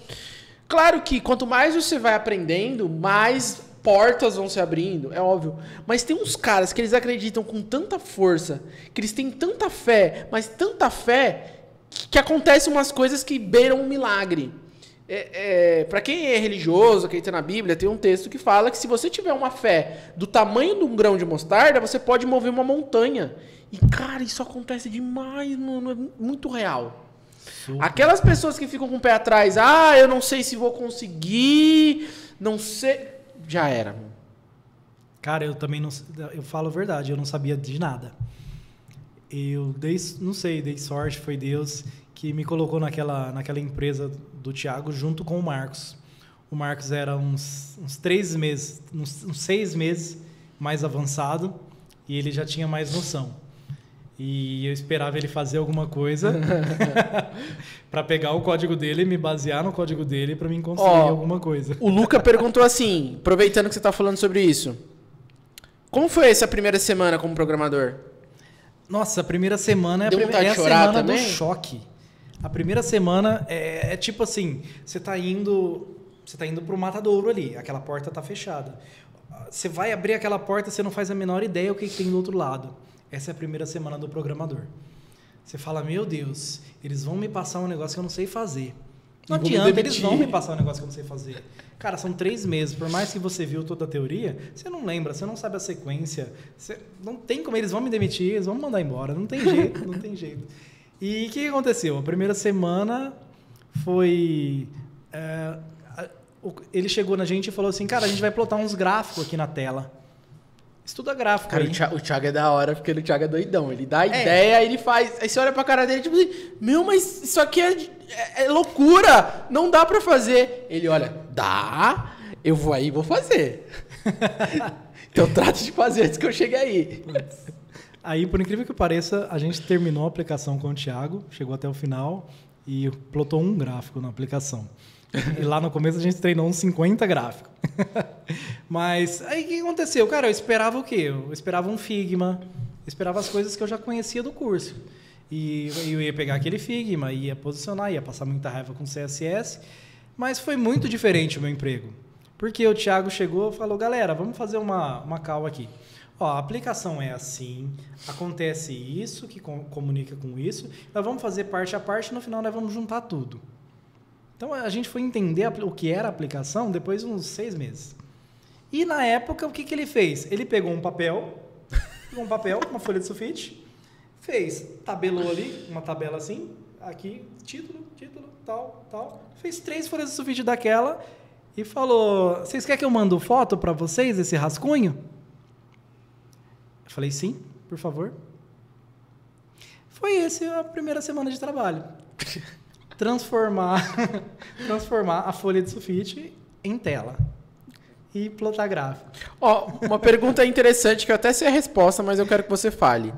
Claro que quanto mais você vai aprendendo, mais portas vão se abrindo, é óbvio. Mas tem uns caras que eles acreditam com tanta força, que eles têm tanta fé, mas tanta fé, que, que acontecem umas coisas que beiram um milagre. É, é, para quem é religioso, acredita na Bíblia, tem um texto que fala que se você tiver uma fé do tamanho de um grão de mostarda, você pode mover uma montanha. E, cara, isso acontece demais, mano. É muito real. Super. Aquelas pessoas que ficam com o pé atrás, ah, eu não sei se vou conseguir, não sei. Já era. mano. Cara, eu também não. Eu falo a verdade, eu não sabia de nada. Eu dei, não sei, dei sorte, foi Deus que me colocou naquela, naquela empresa do Thiago junto com o Marcos. O Marcos era uns, uns três meses, uns, uns seis meses mais avançado e ele já tinha mais noção. E eu esperava ele fazer alguma coisa (laughs) (laughs) para pegar o código dele, me basear no código dele para mim conseguir Ó, alguma coisa. O Luca (laughs) perguntou assim, aproveitando que você tá falando sobre isso. Como foi essa primeira semana como programador? Nossa, a primeira semana é a, Deu prime- vontade é a semana também? do choque. A primeira semana é, é tipo assim, você tá indo, você tá indo pro matadouro ali, aquela porta tá fechada. Você vai abrir aquela porta, você não faz a menor ideia o que, que tem do outro lado. Essa é a primeira semana do programador. Você fala, meu Deus, eles vão me passar um negócio que eu não sei fazer. Não E me adianta, eles vão me passar um negócio que eu não sei fazer. Cara, são três meses. Por mais que você viu toda a teoria, você não lembra, você não sabe a sequência. Você, não tem como, eles vão me demitir, eles vão me mandar embora. Não tem jeito, não tem jeito. E o que que aconteceu? A primeira semana foi. é, a- ele chegou na gente e falou assim: Cara, a gente vai plotar uns gráficos aqui na tela. Estuda gráfico Cara, aí. o Thiago, o Thiago é da hora, porque o Thiago é doidão. Ele dá É. ideia, ele faz. Aí você olha pra cara dele, tipo assim, meu, mas isso aqui é, é- é loucura! Não dá pra fazer. Ele olha, dá, eu vou aí e vou fazer. (laughs) então trato de fazer antes que eu chegue aí. Aí, por incrível que pareça, a gente terminou a aplicação com o Thiago, chegou até o final e plotou um gráfico na aplicação. E lá no começo a gente treinou uns 50 gráficos. (laughs) Mas aí o que aconteceu? Cara, eu esperava o quê? Eu esperava um Figma, esperava as coisas que eu já conhecia do curso. E eu ia pegar aquele Figma, ia posicionar, ia passar muita raiva com CSS. Mas foi muito diferente o meu emprego. Porque o Thiago chegou e falou, galera, vamos fazer uma, uma call aqui. Ó, a aplicação é assim, acontece isso, que com- comunica com isso, nós vamos fazer parte a parte, no final nós vamos juntar tudo. Então a gente foi entender o que era a aplicação depois de uns seis meses. E na época, o que, que ele fez? Ele pegou um papel, (laughs) pegou um papel, uma folha de sulfite, fez, tabelou ali, uma tabela assim, aqui, título, título, tal, tal. Fez três folhas de sulfite daquela e falou: Vocês querem que eu mando foto para vocês desse rascunho? Eu falei: Sim, por favor. Foi essa a primeira semana de trabalho. (laughs) Transformar, (laughs) transformar a folha de sulfite em tela e plotar gráfico. Ó, uma pergunta interessante que eu até sei a resposta, mas eu quero que você fale.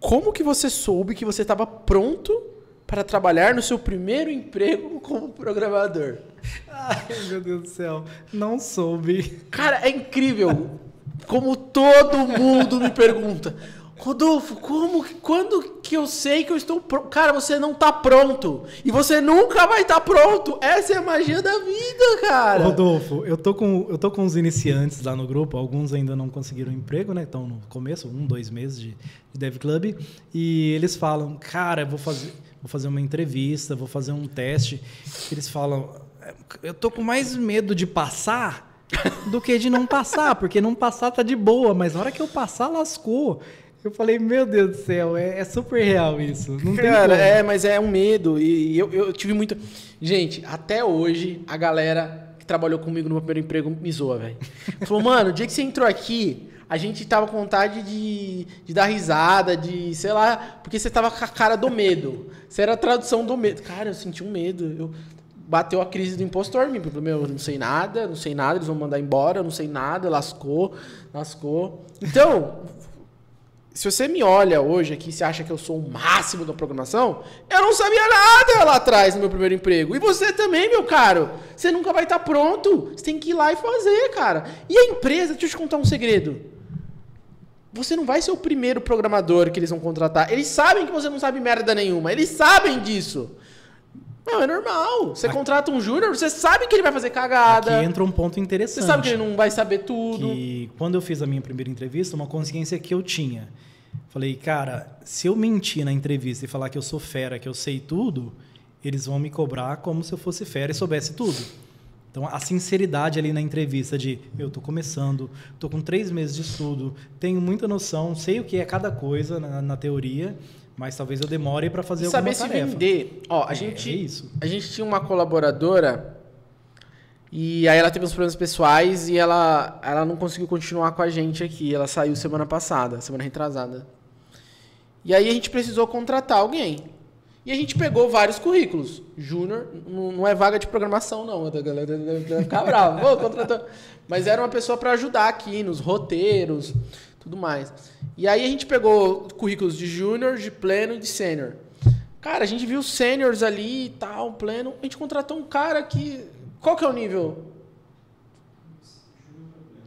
Como que você soube que você estava pronto para trabalhar no seu primeiro emprego como programador? Ai, meu Deus do céu. Não soube. Cara, é incrível. Como todo mundo me pergunta. Rodolfo, como, quando que eu sei que eu estou pronto? Cara, você não tá pronto. E você nunca vai estar pronto. Essa é a magia da vida, cara. Rodolfo, eu tô, com, eu tô com os iniciantes lá no grupo, alguns ainda não conseguiram emprego, né? Estão no começo, um, dois meses de, de Dev Club, e eles falam, cara, vou fazer, vou fazer uma entrevista, vou fazer um teste. Eles falam, eu tô com mais medo de passar do que de não passar, porque não passar tá de boa, mas na hora que eu passar, lascou. Eu falei, meu Deus do céu, é, é super real isso. Não Cara, é, mas é um medo. E eu, eu tive muito. Gente, até hoje, a galera que trabalhou comigo no meu primeiro emprego me zoa, velho. Falou, mano, o dia que você entrou aqui, a gente tava com vontade de, de dar risada, de, sei lá, porque você tava com a cara do medo. Você era a tradução do medo. Cara, eu senti um medo. Eu, bateu a crise do impostor em mim. Meu, eu não sei nada, não sei nada, eles vão mandar embora, não sei nada, lascou, lascou. Então, se você me olha hoje aqui e você acha que eu sou o máximo da programação, eu não sabia nada lá atrás no meu primeiro emprego. E você também, meu caro. Você nunca vai estar pronto. Você tem que ir lá e fazer, cara. E a empresa, deixa eu te contar um segredo. Você não vai ser o primeiro programador que eles vão contratar. Eles sabem que você não sabe merda nenhuma. Eles sabem disso. Não, é normal. Você contrata um júnior, você sabe que ele vai fazer cagada. Aqui entra um ponto interessante. Você sabe que ele não vai saber tudo. que quando eu fiz a minha primeira entrevista, uma consciência que eu tinha. Falei, cara, se eu mentir na entrevista e falar que eu sou fera, que eu sei tudo, eles vão me cobrar como se eu fosse fera e soubesse tudo. Então, a sinceridade ali na entrevista de, meu, tô começando, tô com três meses de estudo, tenho muita noção, sei o que é cada coisa na, na teoria, mas talvez eu demore para fazer E alguma saber se tarefa. vender. Ó, a É, gente, é isso. a gente tinha uma colaboradora e aí ela teve uns problemas pessoais e ela, ela não conseguiu continuar com a gente aqui. Ela saiu semana passada, semana retrasada. E aí a gente precisou contratar alguém. E a gente pegou vários currículos. Júnior, não é vaga de programação, não. A galera deve ficar brava. Mas era uma pessoa para ajudar aqui nos roteiros, tudo mais. E aí a gente pegou currículos de júnior, de pleno e de sênior. Cara, a gente viu sêniors ali e tal, pleno. A gente contratou um cara que. Qual que é o nível?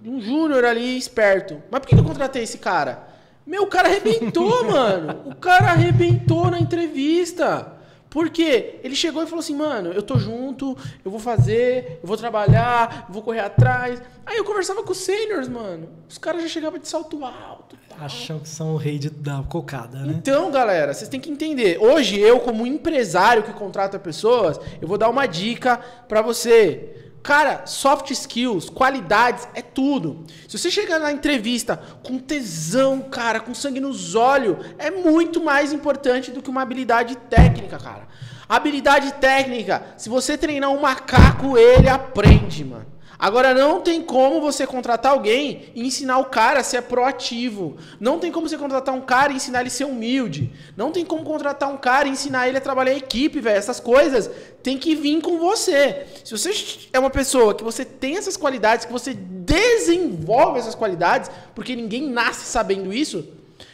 Um júnior ali, esperto. Mas por que eu contratei esse cara? Meu, o cara arrebentou, (laughs) mano. O cara arrebentou na entrevista. Por quê? Ele chegou e falou assim, mano, eu tô junto, eu vou fazer, eu vou trabalhar, vou correr atrás. Aí eu conversava com os seniors, mano. Os caras já chegavam de salto alto. Tal. Acham que são o rei de, da cocada, né? Então, galera, vocês têm que entender. Hoje, eu, como empresário que contrata pessoas, eu vou dar uma dica para você. Cara, soft skills, qualidades, é tudo. Se você chegar na entrevista com tesão, cara, com sangue nos olhos, é muito mais importante do que uma habilidade técnica, cara. Habilidade técnica, se você treinar um macaco, ele aprende, mano. Agora não tem como você contratar alguém e ensinar o cara a ser proativo. Não tem como você contratar um cara e ensinar ele a ser humilde. Não tem como contratar um cara e ensinar ele a trabalhar em equipe, velho. Essas coisas tem que vir com você. Se você é uma pessoa que você tem essas qualidades, que você desenvolve essas qualidades, porque ninguém nasce sabendo isso,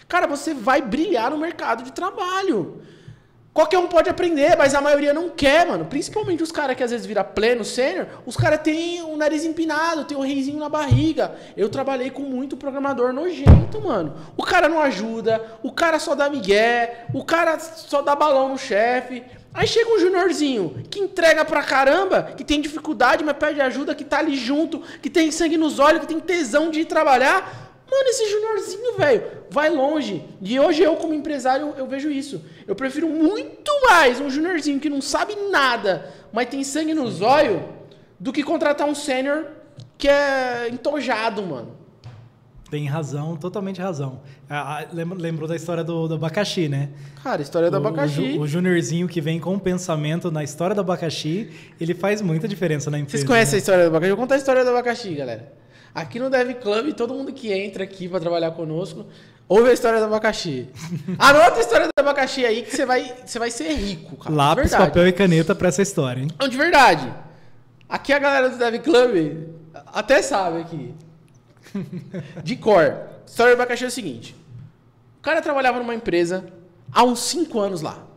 cara, você vai brilhar no mercado de trabalho. Qualquer um pode aprender, mas a maioria não quer, mano. Principalmente os caras que às vezes vira pleno, sênior, os caras têm o nariz empinado, tem o reizinho na barriga. Eu trabalhei com muito programador nojento, mano. O cara não ajuda, o cara só dá migué, o cara só dá balão no chefe. Aí chega um juniorzinho que entrega pra caramba, que tem dificuldade, mas pede ajuda, que tá ali junto, que tem sangue nos olhos, que tem tesão de ir trabalhar. Mano, esse juniorzinho, velho, vai longe. E hoje eu, como empresário, eu vejo isso. Eu prefiro muito mais um juniorzinho que não sabe nada, mas tem sangue nos olhos, do que contratar um sênior que é entojado, mano. Tem razão, totalmente razão. Ah, lembrou da história do, do, abacaxi, né? Cara, a história do o, abacaxi. O, o juniorzinho que vem com pensamento na história do abacaxi, ele faz muita diferença na empresa. Vocês conhecem né? a história do abacaxi? Eu vou contar a história do abacaxi, galera. Aqui no Dev Club, todo mundo que entra aqui para trabalhar conosco, ouve a história do abacaxi. (laughs) Anota a história do abacaxi aí que você vai, você vai ser rico, cara. Lápis, papel e caneta para essa história, hein? Não, de verdade. Aqui a galera do Dev Club até sabe aqui. (laughs) De cor. A história do abacaxi é o seguinte. O cara trabalhava numa empresa há uns 5 anos lá.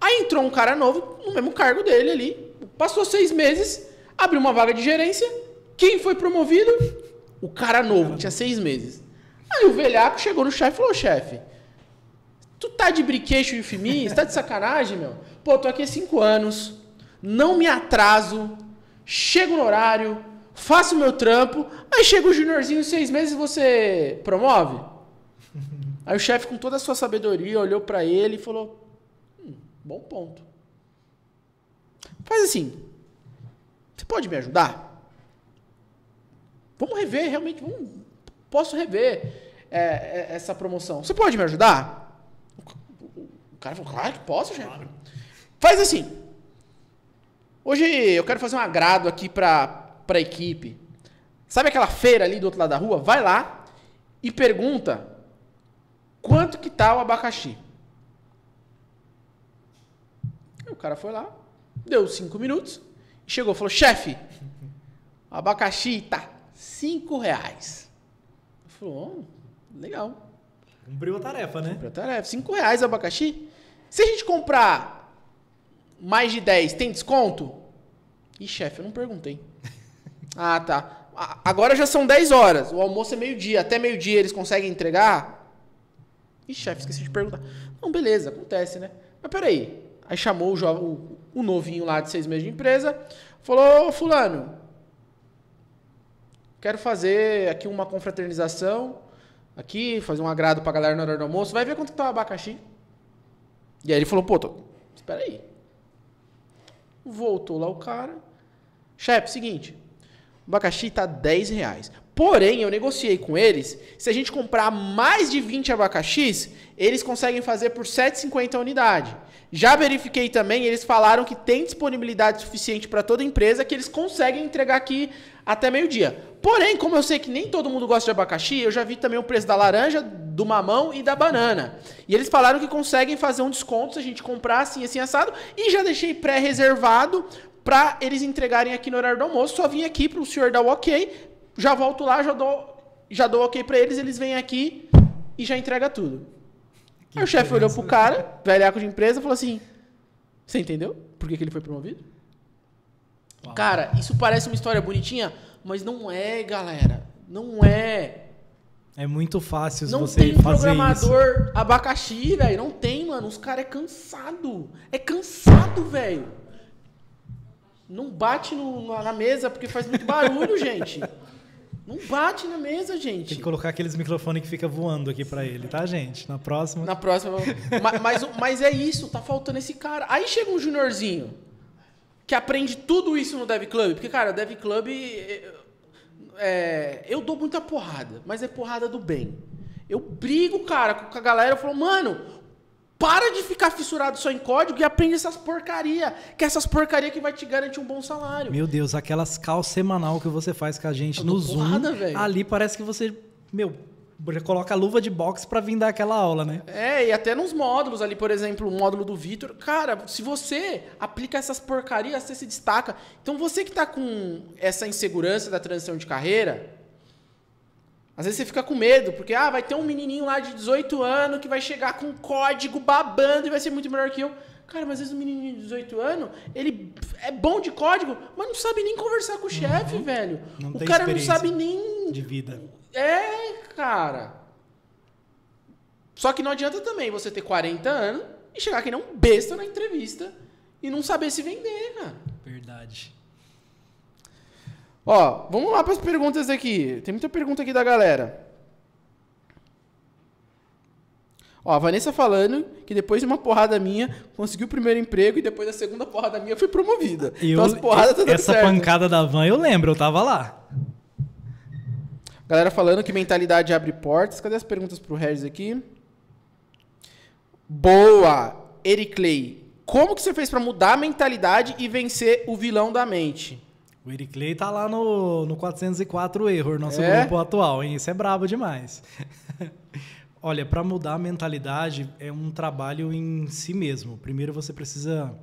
Aí entrou um cara novo no mesmo cargo dele ali. Passou seis meses, abriu uma vaga de gerência quem foi promovido? O cara novo, tinha seis meses. Aí o velhaco chegou no chefe e falou: chefe, tu tá de briqueixo e mim? Você tá de sacanagem, meu? Pô, tô aqui há cinco anos, não me atraso, chego no horário, faço o meu trampo, aí chega o juniorzinho em seis meses e você promove? (laughs) Aí o chefe, com toda a sua sabedoria, olhou para ele e falou: hum, bom ponto. Faz assim, você pode me ajudar? Vamos rever, realmente, vamos, posso rever é, é, essa promoção. Você pode me ajudar? O cara falou, claro que posso, chefe. Claro. Faz assim. Hoje eu quero fazer um agrado aqui para a equipe. Sabe aquela feira ali do outro lado da rua? Vai lá e pergunta quanto que tá o abacaxi. o cara foi lá, deu cinco minutos, chegou e falou, chefe, abacaxi tá cinco reais. Falou, oh, legal. Cumpriu a tarefa, né? Cumpriu a tarefa. Cinco reais abacaxi. Se a gente comprar mais de 10, tem desconto? Ih, chefe, eu não perguntei. (laughs) ah, tá. Agora já são 10 horas. O almoço é meio-dia. Até meio-dia eles conseguem entregar? Ih, chefe, esqueci de perguntar. Não, beleza, acontece, né? Mas peraí. Aí chamou o, jovem, o, o novinho lá de seis meses de empresa. Falou, fulano, quero fazer aqui uma confraternização, aqui, fazer um agrado pra galera na hora do almoço, vai ver quanto que tá o abacaxi. E aí ele falou, pô, tô, espera aí. Voltou lá o cara. Chefe, seguinte, o abacaxi tá 10 reais. Porém, eu negociei com eles, se a gente comprar mais de 20 abacaxis, eles conseguem fazer por 7,50 a unidade. Já verifiquei também, eles falaram que tem disponibilidade suficiente para toda empresa, que eles conseguem entregar aqui até meio-dia. Porém, como eu sei que nem todo mundo gosta de abacaxi, eu já vi também o preço da laranja, do mamão e da banana. E eles falaram que conseguem fazer um desconto se a gente comprar assim, assim, assado. E já deixei pré-reservado para eles entregarem aqui no horário do almoço. Só vim aqui para o senhor dar o ok. Já volto lá, já dou já dou ok pra eles, eles vêm aqui e já entrega tudo. Aí o chefe olhou pro cara, velhaco de empresa, falou assim: Você entendeu por que, que ele foi promovido? Uau. Cara, isso parece uma história bonitinha, mas não é, galera. Não é. É muito fácil Não você tem fazer isso. programador abacaxi, velho. Não tem, mano. Os caras é cansado. É cansado, velho. Não bate no- na mesa porque faz muito barulho, (laughs) gente. Não bate na mesa, gente. Tem que colocar aqueles microfones que fica voando aqui pra ele, tá, gente? Na próxima. Na próxima. Ma- mas, o- mas é isso, tá faltando esse cara. Aí chega um juniorzinho que aprende tudo isso no Dev Club. Porque, cara, Dev Club. é, é, eu dou muita porrada, mas é porrada do bem. Eu brigo, cara, com a galera. Eu falo, mano, para de ficar fissurado só em código e aprende essas porcaria. Que é essas porcaria que vai te garantir um bom salário. Meu Deus, aquelas calls semanal que você faz com a gente no dou Zoom. porrada, velho. ali parece que você, meu, coloca a luva de boxe pra vir dar aquela aula, né? É, e até nos módulos ali, por exemplo, o módulo do Vitor. Cara, se você aplica essas porcarias, você se destaca. Então você que tá com essa insegurança da transição de carreira, às vezes você fica com medo, porque ah, vai ter um menininho lá de 18 anos que vai chegar com código babando e vai ser muito melhor que eu. Cara, mas às vezes o menininho de 18 anos, ele é bom de código, mas não sabe nem conversar com o chefe, velho. Não o cara não sabe nem De vida. é, cara. Só que não adianta também você ter 40 anos e chegar que nem um besta na entrevista e não saber se vender, cara. Verdade. Ó, vamos lá para as perguntas aqui. Tem muita pergunta aqui da galera. Ó, a Vanessa falando que depois de uma porrada minha, conseguiu o primeiro emprego e depois da segunda porrada minha foi promovida. Eu, então as porradas tá essa certo. pancada da van eu lembro, eu tava lá. Galera falando que mentalidade abre portas. Cadê as perguntas pro Regis aqui? Boa! Ericlay. Como que você fez pra mudar a mentalidade e vencer o vilão da mente? O Eric Clay tá lá no, no 404 Error, nosso É? grupo atual, hein? Isso é brabo demais. (laughs) Olha, para mudar a mentalidade é um trabalho em si mesmo. Primeiro você precisa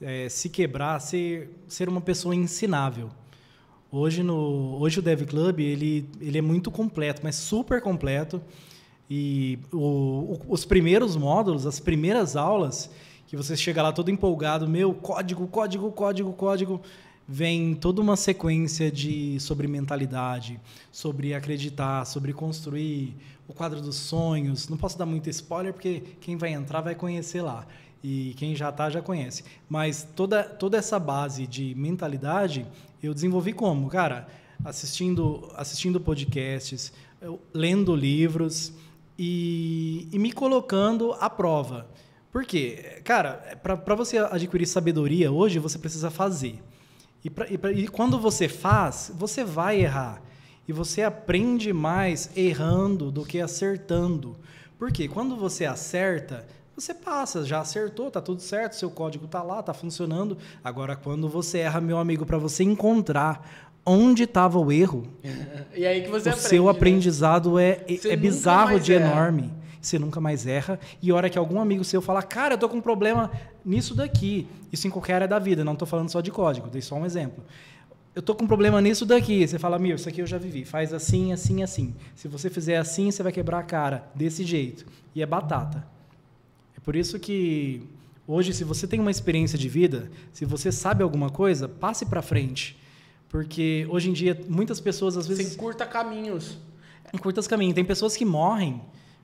é, se quebrar, ser, ser uma pessoa ensinável. Hoje, no, hoje o Dev Club ele, ele é muito completo, mas super completo. E o- o- os primeiros módulos, as primeiras aulas, que você chega lá todo empolgado, meu, código, código, código, código, vem toda uma sequência de sobre mentalidade, sobre acreditar, sobre construir o quadro dos sonhos. Não posso dar muito spoiler porque quem vai entrar vai conhecer lá. E quem já está já conhece. Mas toda, toda essa base de mentalidade eu desenvolvi como? Cara, assistindo, assistindo podcasts, lendo livros e, e me colocando à prova. Por quê? Cara, para você adquirir sabedoria hoje, você precisa fazer. E, pra- e pra- e quando você faz, você vai errar. E você aprende mais errando do que acertando. Por quê? Quando você acerta, você passa, já acertou, tá tudo certo, seu código tá lá, tá funcionando. Agora, quando você erra, meu amigo, para você encontrar onde estava o erro, (laughs) E aí que você o aprende. seu né? aprendizado é, é- Você é bizarro de erra. enorme. Você nunca mais erra. E a hora que algum amigo seu falar, cara, eu tô com um problema nisso daqui. Isso em qualquer área da vida, não tô falando só de código, dei só um exemplo. Eu tô com um problema nisso daqui. Você fala, meu, isso aqui eu já vivi. Faz assim, assim, assim. Se você fizer assim, você vai quebrar a cara. Desse jeito. E é batata. É por isso que hoje, se você tem uma experiência de vida, se você sabe alguma coisa, passe para frente. Porque hoje em dia, muitas pessoas às Você vezes encurta caminhos. encurta os caminhos. Tem pessoas que morrem,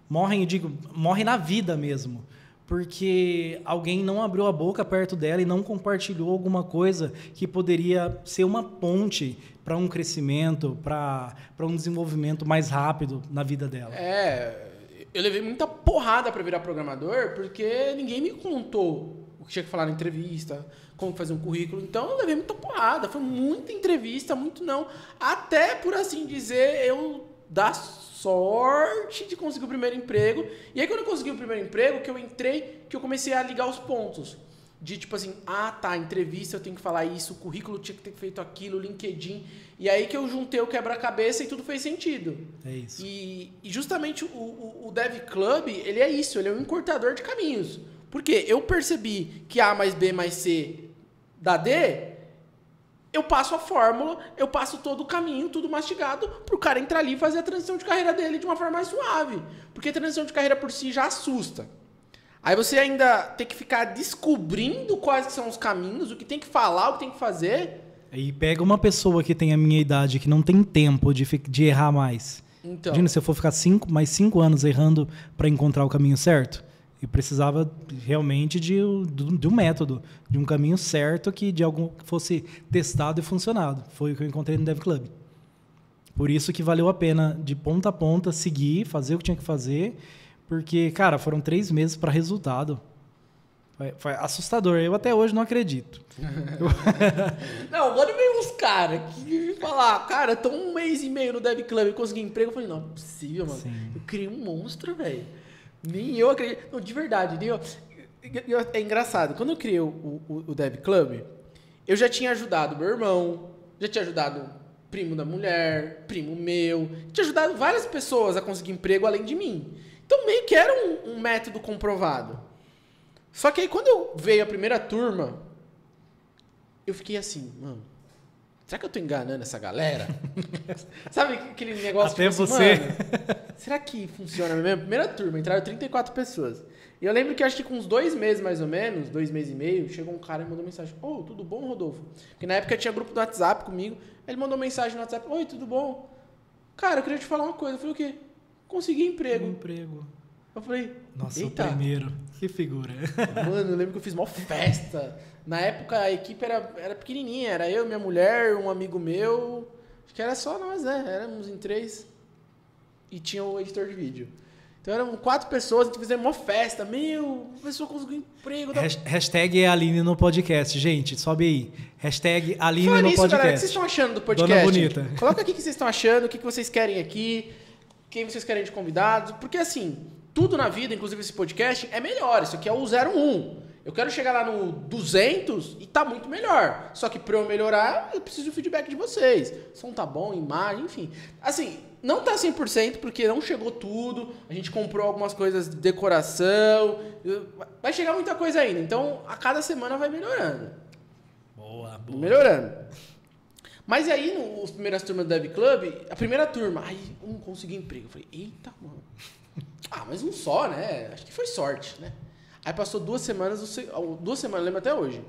morrem, eu digo, morrem na vida mesmo, porque alguém não abriu a boca perto dela e não compartilhou alguma coisa que poderia ser uma ponte para um crescimento, para um desenvolvimento mais rápido na vida dela. É, eu levei muita porrada pra virar programador porque ninguém me contou o que tinha que falar na entrevista, como fazer um currículo. Então eu levei muita porrada, foi muita entrevista, muito não. Até por assim dizer, eu dar sorte de conseguir o primeiro emprego. E aí quando eu consegui o primeiro emprego, que eu entrei, que eu comecei a ligar os pontos. De tipo assim, ah tá, entrevista eu tenho que falar isso, o currículo tinha que ter feito aquilo, LinkedIn. E aí que eu juntei o quebra-cabeça e tudo fez sentido. É isso. E, e justamente o, o, o Dev Club, ele é isso, ele é um encurtador de caminhos. Porque eu percebi que A mais B mais C dá D, eu passo a fórmula, eu passo todo o caminho, tudo mastigado, pro cara entrar ali e fazer a transição de carreira dele de uma forma mais suave. Porque a transição de carreira por si já assusta. Aí você ainda tem que ficar descobrindo quais são os caminhos, o que tem que falar, o que tem que fazer. E pega uma pessoa que tem a minha idade, que não tem tempo de, de errar mais. Então, Imagina se eu for ficar cinco, mais cinco anos errando para encontrar o caminho certo. Eu precisava realmente de, de, um método, de um caminho certo que de algum que fosse testado e funcionado. Foi o que eu encontrei no Dev Club. Por isso que valeu a pena de ponta a ponta seguir, fazer o que tinha que fazer, porque cara foram três meses para resultado. Foi, foi, assustador. Eu até hoje não acredito. (laughs) não, agora veio uns caras que falar, cara, tô um mês e meio no Dev Club e consegui emprego. Eu falei, não, não é possível, mano. Sim. Eu criei um monstro, velho. Nem eu acredito. Não, de verdade. Nem eu, é engraçado. Quando eu criei o, o, o Dev Club, eu já tinha ajudado meu irmão, já tinha ajudado primo da mulher, primo meu, tinha ajudado várias pessoas a conseguir emprego além de mim. Então meio que era um, um método comprovado. Só que aí quando eu veio a primeira turma, eu fiquei assim, mano, será que eu tô enganando essa galera? (laughs) Sabe aquele negócio Até tipo assim, você. será que funciona mesmo? Primeira turma, entraram 34 pessoas. E eu lembro que acho que com uns dois meses mais ou menos, dois meses e meio, chegou um cara e mandou mensagem: Ô, oh, tudo bom, Rodolfo? Porque na época tinha grupo do WhatsApp comigo. Ele mandou mensagem no WhatsApp: Oi, tudo bom? Cara, eu queria te falar uma coisa. Eu falei: O quê? Consegui emprego. Um emprego. Eu falei, nossa, Eita. o primeiro. Que figura. (laughs) Mano, eu lembro que eu fiz uma festa. Na época a equipe era, era pequenininha, era eu, minha mulher, um amigo meu. Acho que era só nós, né? Éramos em três. E tinha o editor de vídeo. Então eram quatro pessoas, a gente fizemos uma festa. Meu, a pessoa conseguiu emprego. Da... Hashtag Aline no podcast, gente. Sobe aí. Hashtag Aline Fala no isso, podcast. Galera, o que vocês estão achando do podcast? Dona Bonita. Coloca aqui o que vocês estão achando, o que vocês querem aqui, quem vocês querem de convidados. Porque assim, tudo na vida, inclusive esse podcast, é melhor. Isso aqui é o 01. Eu quero chegar lá no 200 e tá muito melhor. Só que para eu melhorar, eu preciso do feedback de vocês. Som tá bom, imagem, enfim. Assim, não tá 100% porque não chegou tudo. A gente comprou algumas coisas de decoração. Vai chegar muita coisa ainda. Então, a cada semana vai melhorando. Boa, boa. Melhorando. Mas aí, nos primeiras turmas do Dev Club, a primeira turma, aí, um conseguiu emprego. Eu falei, eita, mano. Ah, mas um só, né? Acho que foi sorte, né? Aí passou duas semanas, duas semanas, lembro até hoje.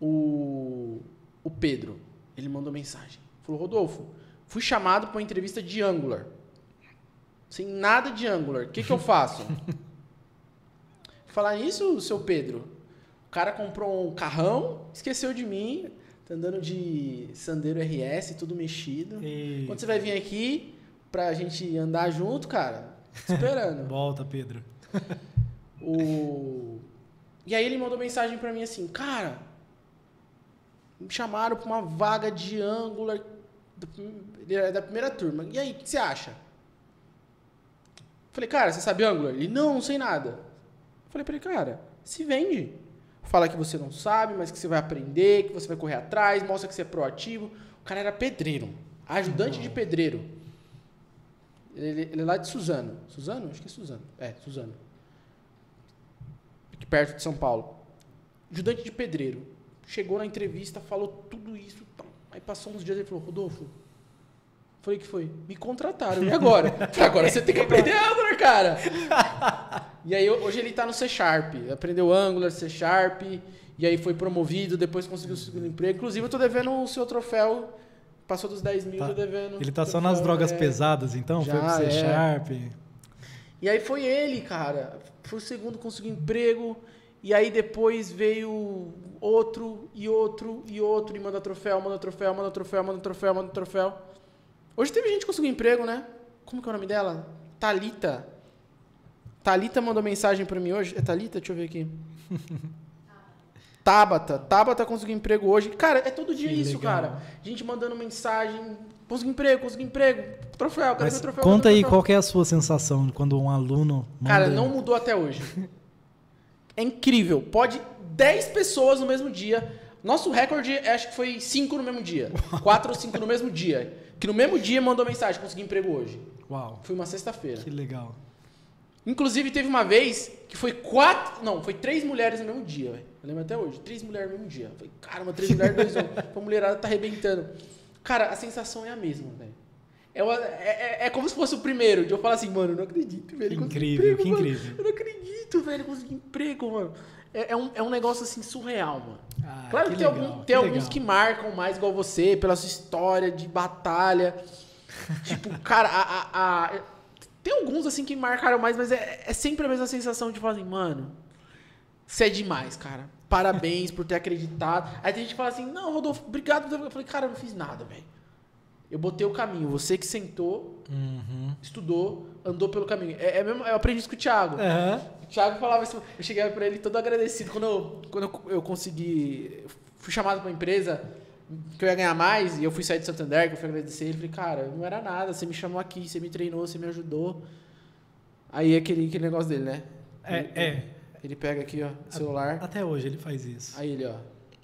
O, o Pedro, ele mandou mensagem. Falou, Rodolfo, fui chamado para uma entrevista de Angular. Sem nada de Angular. O que, que eu (laughs) faço? Falar nisso, seu Pedro. O cara comprou um carrão, esqueceu de mim, tá andando de Sandero RS, tudo mexido. E... Quando você vai vir aqui pra gente andar junto, cara, Esperando. (laughs) Volta, Pedro. o... E aí ele mandou mensagem para mim assim, cara, me chamaram para uma vaga de Angular da primeira turma. E aí, o que você acha? Falei, cara, você sabe Angular? Ele, não, não sei nada. Falei para ele, cara, se vende. Fala que você não sabe, mas que você vai aprender, que você vai correr atrás, mostra que você é proativo. O cara era pedreiro, ajudante de pedreiro. Ele, ele é lá de Suzano. Suzano? Acho que é Suzano. É, Suzano. Aqui perto de São Paulo. Ajudante de pedreiro. Chegou na entrevista, falou tudo isso. Aí passou uns dias e falou, Rodolfo, Falei que foi. Me contrataram. E agora? (laughs) agora você tem que aprender Angular, cara. e aí hoje ele tá no C Sharp. Aprendeu Angular, C Sharp. E aí foi promovido, depois conseguiu o segundo emprego. Inclusive eu tô devendo o seu troféu Passou dos 10 mil, tá. tô devendo. Ele tá só nas drogas é... pesadas, então? Já, foi pro C é. Sharp. E aí foi ele, cara. Foi o segundo, conseguiu emprego. E aí depois veio outro, e outro, e outro, e manda troféu, manda troféu, manda troféu, manda troféu, manda troféu. Hoje teve gente que conseguiu emprego, né? Como que é o nome dela? Talita. Talita mandou mensagem para mim hoje. É Talita? Deixa eu ver aqui. (laughs) Tabata. Tabata conseguiu emprego hoje. Cara, é todo dia que isso, legal. cara. Gente mandando mensagem. Consegui emprego, consegui emprego. Troféu, cadê meu troféu? Conta aí troféu? qual é a sua sensação quando um aluno. Manda... Cara, não mudou até hoje. é incrível. Pode 10 pessoas no mesmo dia. Nosso recorde acho que foi 5 no mesmo dia. 4 ou 5 no mesmo dia. Que no mesmo dia mandou mensagem, consegui emprego hoje. Uau. Foi uma sexta-feira. Que legal. Inclusive teve uma vez que foi quatro. Não, foi três mulheres no mesmo dia, velho. Eu lembro até hoje. Três mulheres no mesmo dia. Eu falei, cara, uma três mulheres, dois homens. (laughs) A mulherada tá arrebentando. Cara, a sensação é a mesma, velho. É, é, é- é como se fosse o primeiro. De eu falar assim, mano, eu não acredito, velho. Que incrível, emprego, que mano. incrível. Eu não acredito, velho. Consegui emprego, mano. É, é um, é um negócio assim surreal, mano. Ah, Claro que, tem, legal, algum- tem alguns legal. que marcam mais igual você, pela sua história de batalha. (laughs) tipo, cara, a, a- a- tem alguns assim que marcaram mais, mas é, é sempre a mesma sensação de falar assim, mano, você é demais, cara. Parabéns por ter acreditado. Aí tem gente que fala assim, não, Rodolfo, obrigado. por ter-" Eu falei, cara, eu não fiz nada, velho. Eu botei o caminho. Você que sentou, Uhum. estudou, andou pelo caminho. É, é mesmo, eu aprendi isso com o Thiago. Aham. O Thiago falava isso, eu cheguei pra ele todo agradecido. Quando eu, quando eu, eu consegui, fui chamado pra uma empresa que eu ia ganhar mais, e eu fui sair de Santander, que eu fui agradecer ele, falei, cara, não era nada, você me chamou aqui, você me treinou, você me ajudou. Aí aquele, aquele negócio dele, né? É, Ele, é. Ele pega aqui, ó, o celular, Até hoje ele faz isso. aí ele, ó.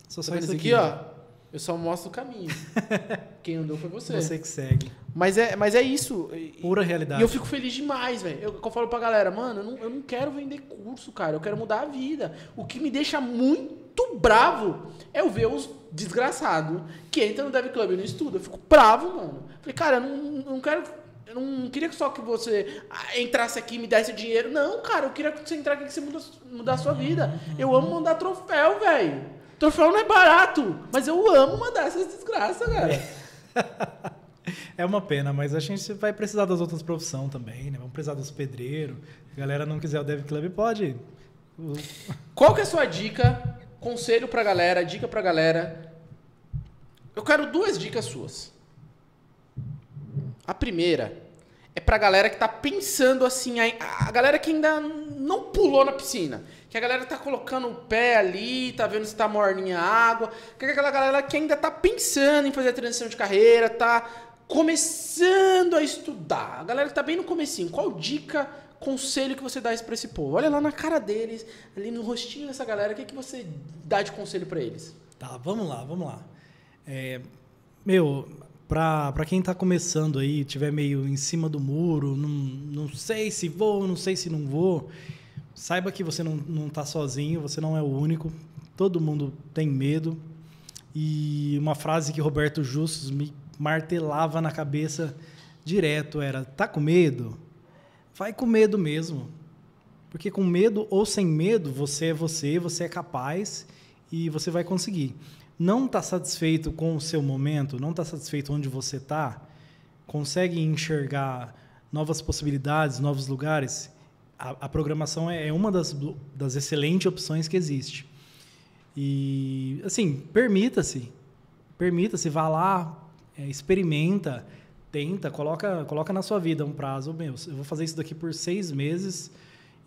Só Tá só isso isso aqui, ó? Eu só mostro o caminho. (laughs) Quem andou foi você. Você que segue. Mas, é, mas é isso. E- Pura E realidade. eu fico feliz demais, velho. Eu, eu falo pra galera, mano, eu não, eu não quero vender curso, cara. Eu quero mudar a vida. O que me deixa muito bravo é eu ver os desgraçados que entram no Dev Club e não estudam. Eu fico bravo, mano. Falei, cara, eu não, não quero. Eu não queria que só que você ah, entrasse aqui e me desse dinheiro. Não, cara, eu queria que você entrasse aqui e você muda, mudar a sua vida. Eu amo mandar troféu, velho. Troféu não é barato, mas eu amo mandar essas desgraças, cara. (laughs) É uma pena, mas a gente vai precisar das outras profissões também, né? Vamos precisar dos pedreiros. Se a galera não quiser o Dev Club, pode. (laughs) Qual que é a sua dica, conselho pra galera, dica pra galera? Eu quero duas dicas suas. A primeira é pra galera que tá pensando assim, a, galera que ainda não pulou na piscina. Que a galera tá colocando o pé ali, tá vendo se tá morninha a água. Que é aquela galera que ainda tá pensando em fazer a transição de carreira, tá começando a estudar. A galera que tá bem no comecinho. Qual dica, conselho que você dá pra esse povo? Olha lá na cara deles, ali no rostinho dessa galera, o que, que você dá de conselho pra eles? Tá, vamos lá, vamos lá. É, meu, pra quem tá começando aí, tiver meio em cima do muro, não, não sei se vou, não sei se não vou, saiba que você não, não tá sozinho, você não é o único. Todo mundo tem medo. E uma frase que Roberto Justus me martelava na cabeça direto era: tá com medo? Vai com medo mesmo. Porque com medo ou sem medo, você é você, você é capaz e você vai conseguir. Não está satisfeito com o seu momento, não está satisfeito onde você está, consegue enxergar novas possibilidades, novos lugares. A, a programação é, é uma das, das excelentes opções que existe. E, assim, permita-se. Permita-se, vá lá, é, experimenta, tenta, coloca, coloca na sua vida um prazo. Meu, eu vou fazer isso daqui por seis meses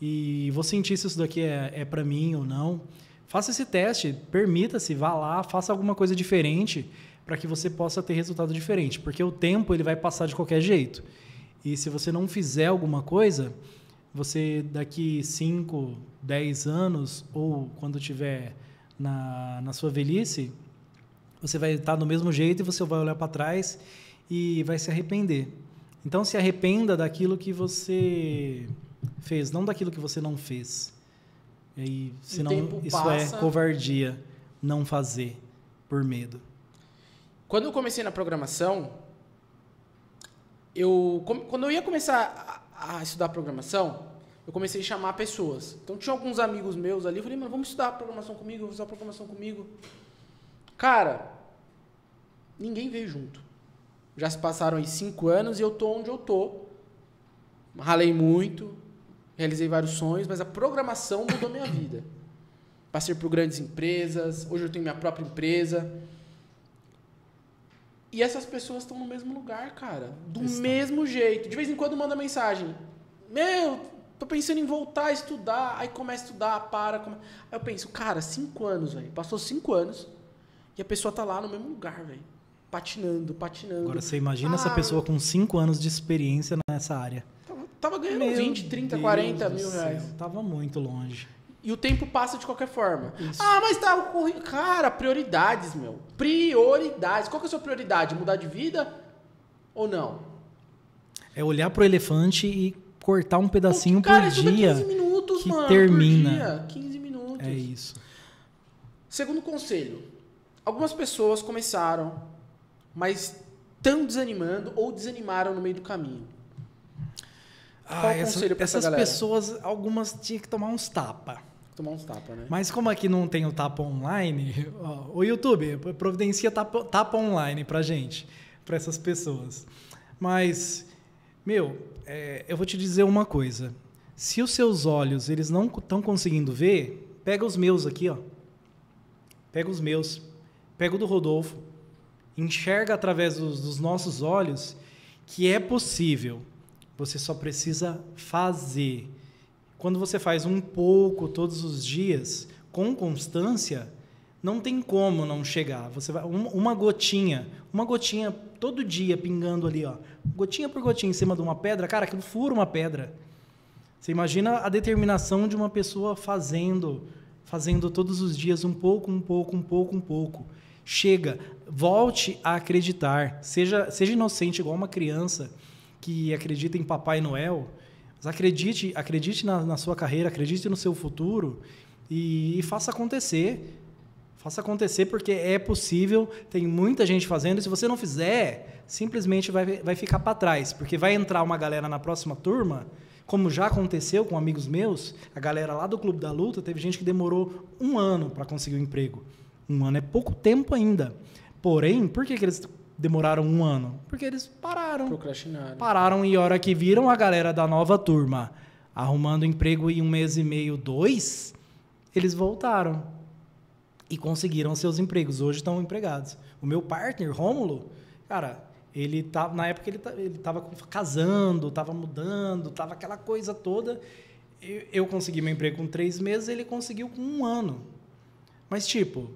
e vou sentir se isso daqui é, é para mim ou não. Faça esse teste, permita-se, vá lá, faça alguma coisa diferente para que você possa ter resultado diferente, porque o tempo ele vai passar de qualquer jeito. E se você não fizer alguma coisa, você daqui 5, 10 anos ou quando tiver na, na sua velhice, você vai estar do mesmo jeito e você vai olhar para trás e vai se arrepender. Então se arrependa daquilo que você fez, não daquilo que você não fez. E aí, senão isso passa. é covardia não fazer por medo. Quando eu comecei na programação, eu quando eu ia começar a, a estudar programação, eu comecei a chamar pessoas. Então tinha alguns amigos meus ali, eu falei, mano, vamos estudar programação comigo, vamos estudar programação comigo. Cara, ninguém veio junto. Já se passaram aí cinco anos e eu tô onde eu tô. Ralei muito, realizei vários sonhos, mas a programação mudou minha vida. Passei por grandes empresas, hoje eu tenho minha própria empresa. E essas pessoas estão no mesmo lugar, cara. Do mesmo jeito. De vez em quando manda mensagem. Meu, tô pensando em voltar a estudar. Aí começa a estudar, para. Come... Aí eu penso, cara, cinco anos, velho. Passou cinco anos. E a pessoa tá lá no mesmo lugar, velho. Patinando, patinando. Agora você imagina essa Ah, pessoa com 5 anos de experiência nessa área. Tava, ganhando Meu 20, 30, Deus 40 do mil céu, reais. Tava muito longe. E o tempo passa de qualquer forma. Isso. Ah, mas tá correndo. Cara, prioridades, meu. Prioridades. Qual que é a sua prioridade? Mudar de vida ou não? É olhar pro elefante e cortar um pedacinho Cara, por isso dá dia. 15 minutos, que mano. termina. Por dia. 15 minutos. É isso. Segundo conselho, algumas pessoas começaram, mas estão desanimando ou desanimaram no meio do caminho. Ah, essa Essas galera? pessoas, algumas tinham que tomar uns tapa. Tomar uns tapa, né? Mas como aqui não tem o tapa online, ó, o YouTube providencia tapa, tapa online pra gente, para essas pessoas. Mas, meu, é, eu vou te dizer uma coisa. Se os seus olhos eles não estão conseguindo ver, pega os meus aqui, ó. Pega os meus. Pega o do Rodolfo. Enxerga através dos, dos nossos olhos que é possível você só precisa fazer. Quando você faz um pouco todos os dias, com constância, não tem como não chegar. Você vai uma gotinha, uma gotinha todo dia pingando ali, ó, gotinha por gotinha em cima de uma pedra, cara, aquilo fura uma pedra. Você imagina a determinação de uma pessoa fazendo, fazendo todos os dias um pouco, um pouco, um pouco, um pouco. Chega, volte a acreditar, seja, seja inocente igual uma criança que acredita em Papai Noel, mas acredite, acredite na, na sua carreira, acredite no seu futuro e, e faça acontecer. Faça acontecer porque é possível, tem muita gente fazendo, e se você não fizer, simplesmente vai, vai ficar para trás, porque vai entrar uma galera na próxima turma, como já aconteceu com amigos meus, a galera lá do Clube da Luta, teve gente que demorou um ano para conseguir um emprego. Um ano é pouco tempo ainda. Porém, por que, que eles demoraram um ano? Porque eles pararam. Procrastinaram. Pararam e a hora que viram a galera da nova turma arrumando emprego em um mês e meio, dois, eles voltaram e conseguiram seus empregos. Hoje estão empregados. O meu partner, Rômulo, cara, ele tava, na época ele, ele tava casando, tava mudando, tava aquela coisa toda. Eu, eu consegui meu emprego com três meses, ele conseguiu com um ano. Mas, tipo.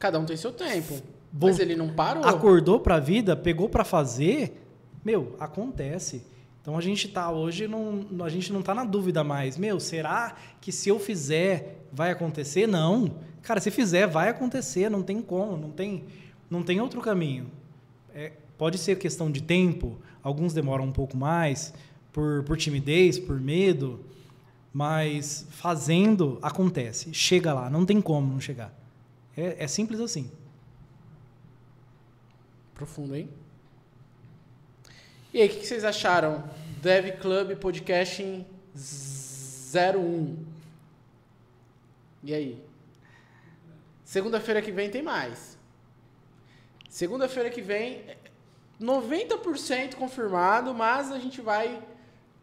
Cada um tem seu tempo. Mas ele não parou. Acordou para a vida, pegou para fazer, meu, acontece. Então a gente tá hoje não, a gente não tá na dúvida mais. Meu, será que se eu fizer vai acontecer? Não. Cara, se fizer vai acontecer, não tem como, não tem, não tem outro caminho. É, pode ser questão de tempo, alguns demoram um pouco mais por, por timidez, por medo, mas fazendo acontece. Chega lá, não tem como não chegar. É, é simples assim. Profundo, hein? E aí, o que vocês acharam? Dev Club Podcasting 01. E aí? Segunda-feira que vem tem mais. Segunda-feira que vem, 90% confirmado, mas a gente vai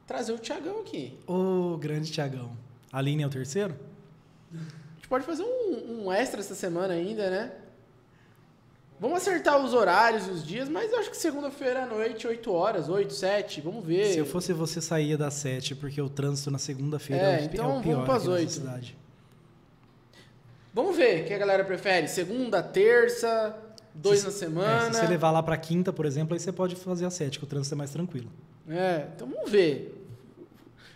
trazer o Tiagão aqui. O grande Tiagão. A linha é o terceiro? A gente pode fazer um, um extra essa semana ainda, né? Vamos acertar os horários e os dias, mas eu acho que segunda-feira à noite, 8 horas, 8, 7, vamos ver. Se eu fosse você, saía das 7, porque o trânsito na segunda-feira é, é, então é o pior vamos pras 8. cidade. Vamos ver o que a galera prefere. Segunda, terça, dois se, na semana. É, se você levar lá para quinta, por exemplo, aí você pode fazer a 7, que o trânsito é mais tranquilo. É, então vamos ver.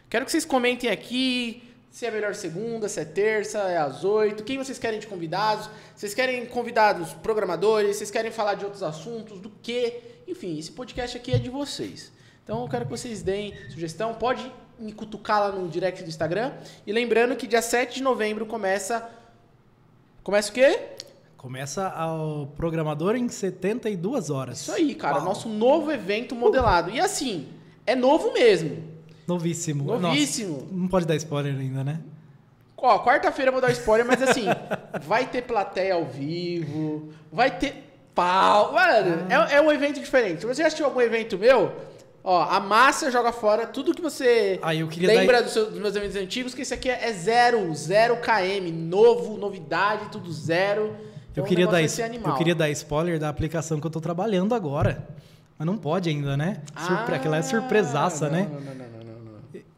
Quero que vocês comentem aqui se é melhor segunda, se é terça, é às oito. Quem vocês querem de convidados? Vocês querem convidados programadores? Vocês querem falar de outros assuntos? Do que? Enfim, esse podcast aqui é de vocês. Então eu quero que vocês deem sugestão. Pode me cutucar lá no direct do Instagram. E lembrando que dia 7 de novembro começa. Começa o quê? Começa o programador em 72 horas. Isso aí, cara. Uau. Nosso novo evento modelado. E assim, é novo mesmo. Novíssimo. Novíssimo. Nossa, não pode dar spoiler ainda, né? Ó, quarta-feira eu vou dar spoiler, mas assim, (laughs) vai ter plateia ao vivo, vai ter pau. Mano, ah. é, é um evento diferente. Se você já assistiu algum evento meu, ó, a massa joga fora tudo que você ah, lembra dar... do seu, dos meus eventos antigos, que esse aqui é, zero, zero KM, novo, novidade, tudo zero. Então, eu, queria dar, eu queria dar spoiler da aplicação que eu tô trabalhando agora. Mas não pode ainda, né? Surpre... Ah, Aquela é surpresaça, não, né? Não, não, não.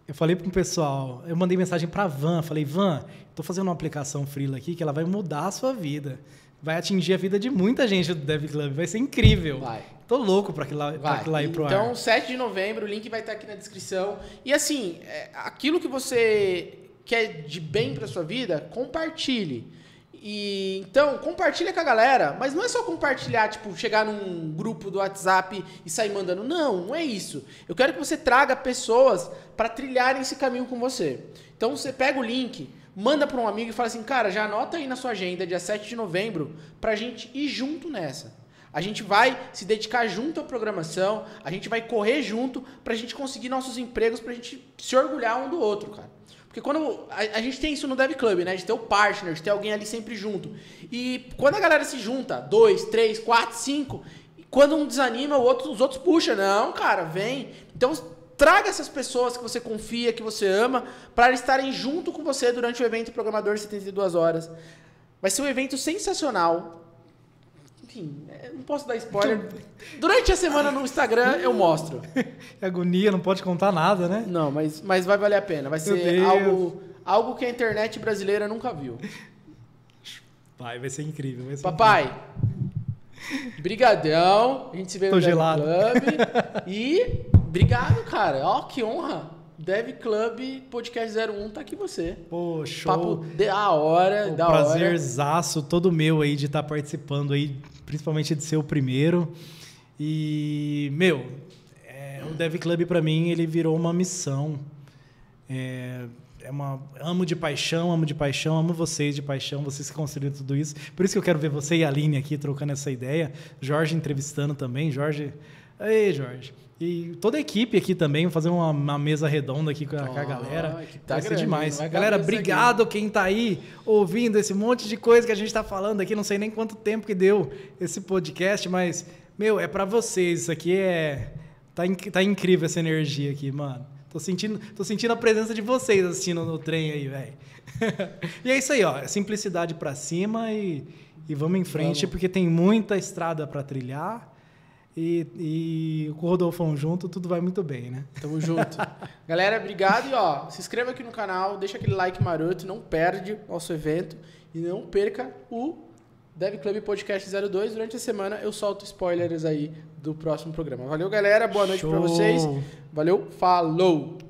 Eu falei para um pessoal, eu mandei mensagem para Van, falei, Van, estou fazendo uma aplicação freela aqui que ela vai mudar a sua vida. Vai atingir a vida de muita gente do Dev Club, vai ser incrível. Vai. Tô louco para aquilo, lá, lá ir pro então, ar. Então, 7 de novembro, o link vai estar aqui na descrição. E assim, é, aquilo que você quer de bem para sua vida, compartilhe. E então, compartilha com a galera, mas não é só compartilhar, tipo, chegar num grupo do WhatsApp e sair mandando. Não, não é isso. Eu quero que você traga pessoas para trilharem esse caminho com você. Então você pega o link, manda para um amigo e fala assim, cara, já anota aí na sua agenda, dia 7 de novembro, pra gente ir junto nessa. A gente vai se dedicar junto à programação, a gente vai correr junto pra gente conseguir nossos empregos, pra gente se orgulhar um do outro, cara. Porque quando a, a gente tem isso no Dev Club, né? De ter o partner, de ter alguém ali sempre junto. E quando a galera se junta, dois, três, quatro, cinco, quando um desanima, o outro, os outros puxam. Não, cara, vem. Então traga essas pessoas que você confia, que você ama, para estarem junto com você durante o evento Programador 72 Horas. Vai ser um evento sensacional enfim, é, não posso dar spoiler. Durante a semana no Instagram eu mostro. (laughs) Agonia, não pode contar nada, né? Não, mas, mas vai valer a pena. Vai ser algo, algo que a internet brasileira nunca viu. (laughs) Vai, vai ser incrível. Vai ser Papai, incrível. brigadão. A gente se vê Tô no gelado. Club. (laughs) E obrigado, cara. Ó, que honra. Dev Club Podcast 01 tá aqui você. Pô, show. Papo da hora, Pô, da hora. Prazerzaço todo meu aí de estar tá participando aí, principalmente de ser o primeiro. E, meu, é, o Dev Club para mim, ele virou uma missão. É, é uma, amo de paixão, amo de paixão, amo vocês de paixão, vocês que construíram tudo isso. Por isso que eu quero ver você e a Aline aqui trocando essa ideia. Jorge entrevistando também. Jorge. Ei, Jorge. E toda a equipe aqui também, fazer uma, uma mesa redonda aqui com a, oh, galera. Tá vai ser demais. Vai galera, obrigado aqui. quem tá aí ouvindo esse monte de coisa que a gente tá falando aqui. Não sei nem quanto tempo que deu esse podcast, mas, meu, é para vocês. Isso aqui é. Tá, tá incrível essa energia aqui, mano. Tô sentindo, tô sentindo a presença de vocês assistindo no trem aí, velho. (laughs) e é isso aí, ó. Simplicidade para cima e, e vamos em frente, vamos. porque tem muita estrada para trilhar. E, e com o Rodolfão junto, tudo vai muito bem, né? Tamo junto. (laughs) Galera, obrigado. E ó, se inscreva aqui no canal, deixa aquele like maroto, não perde nosso evento e não perca o Dev Club Podcast 02. Durante a semana eu solto spoilers aí do próximo programa. Valeu, galera. Boa noite para vocês. Valeu, falou!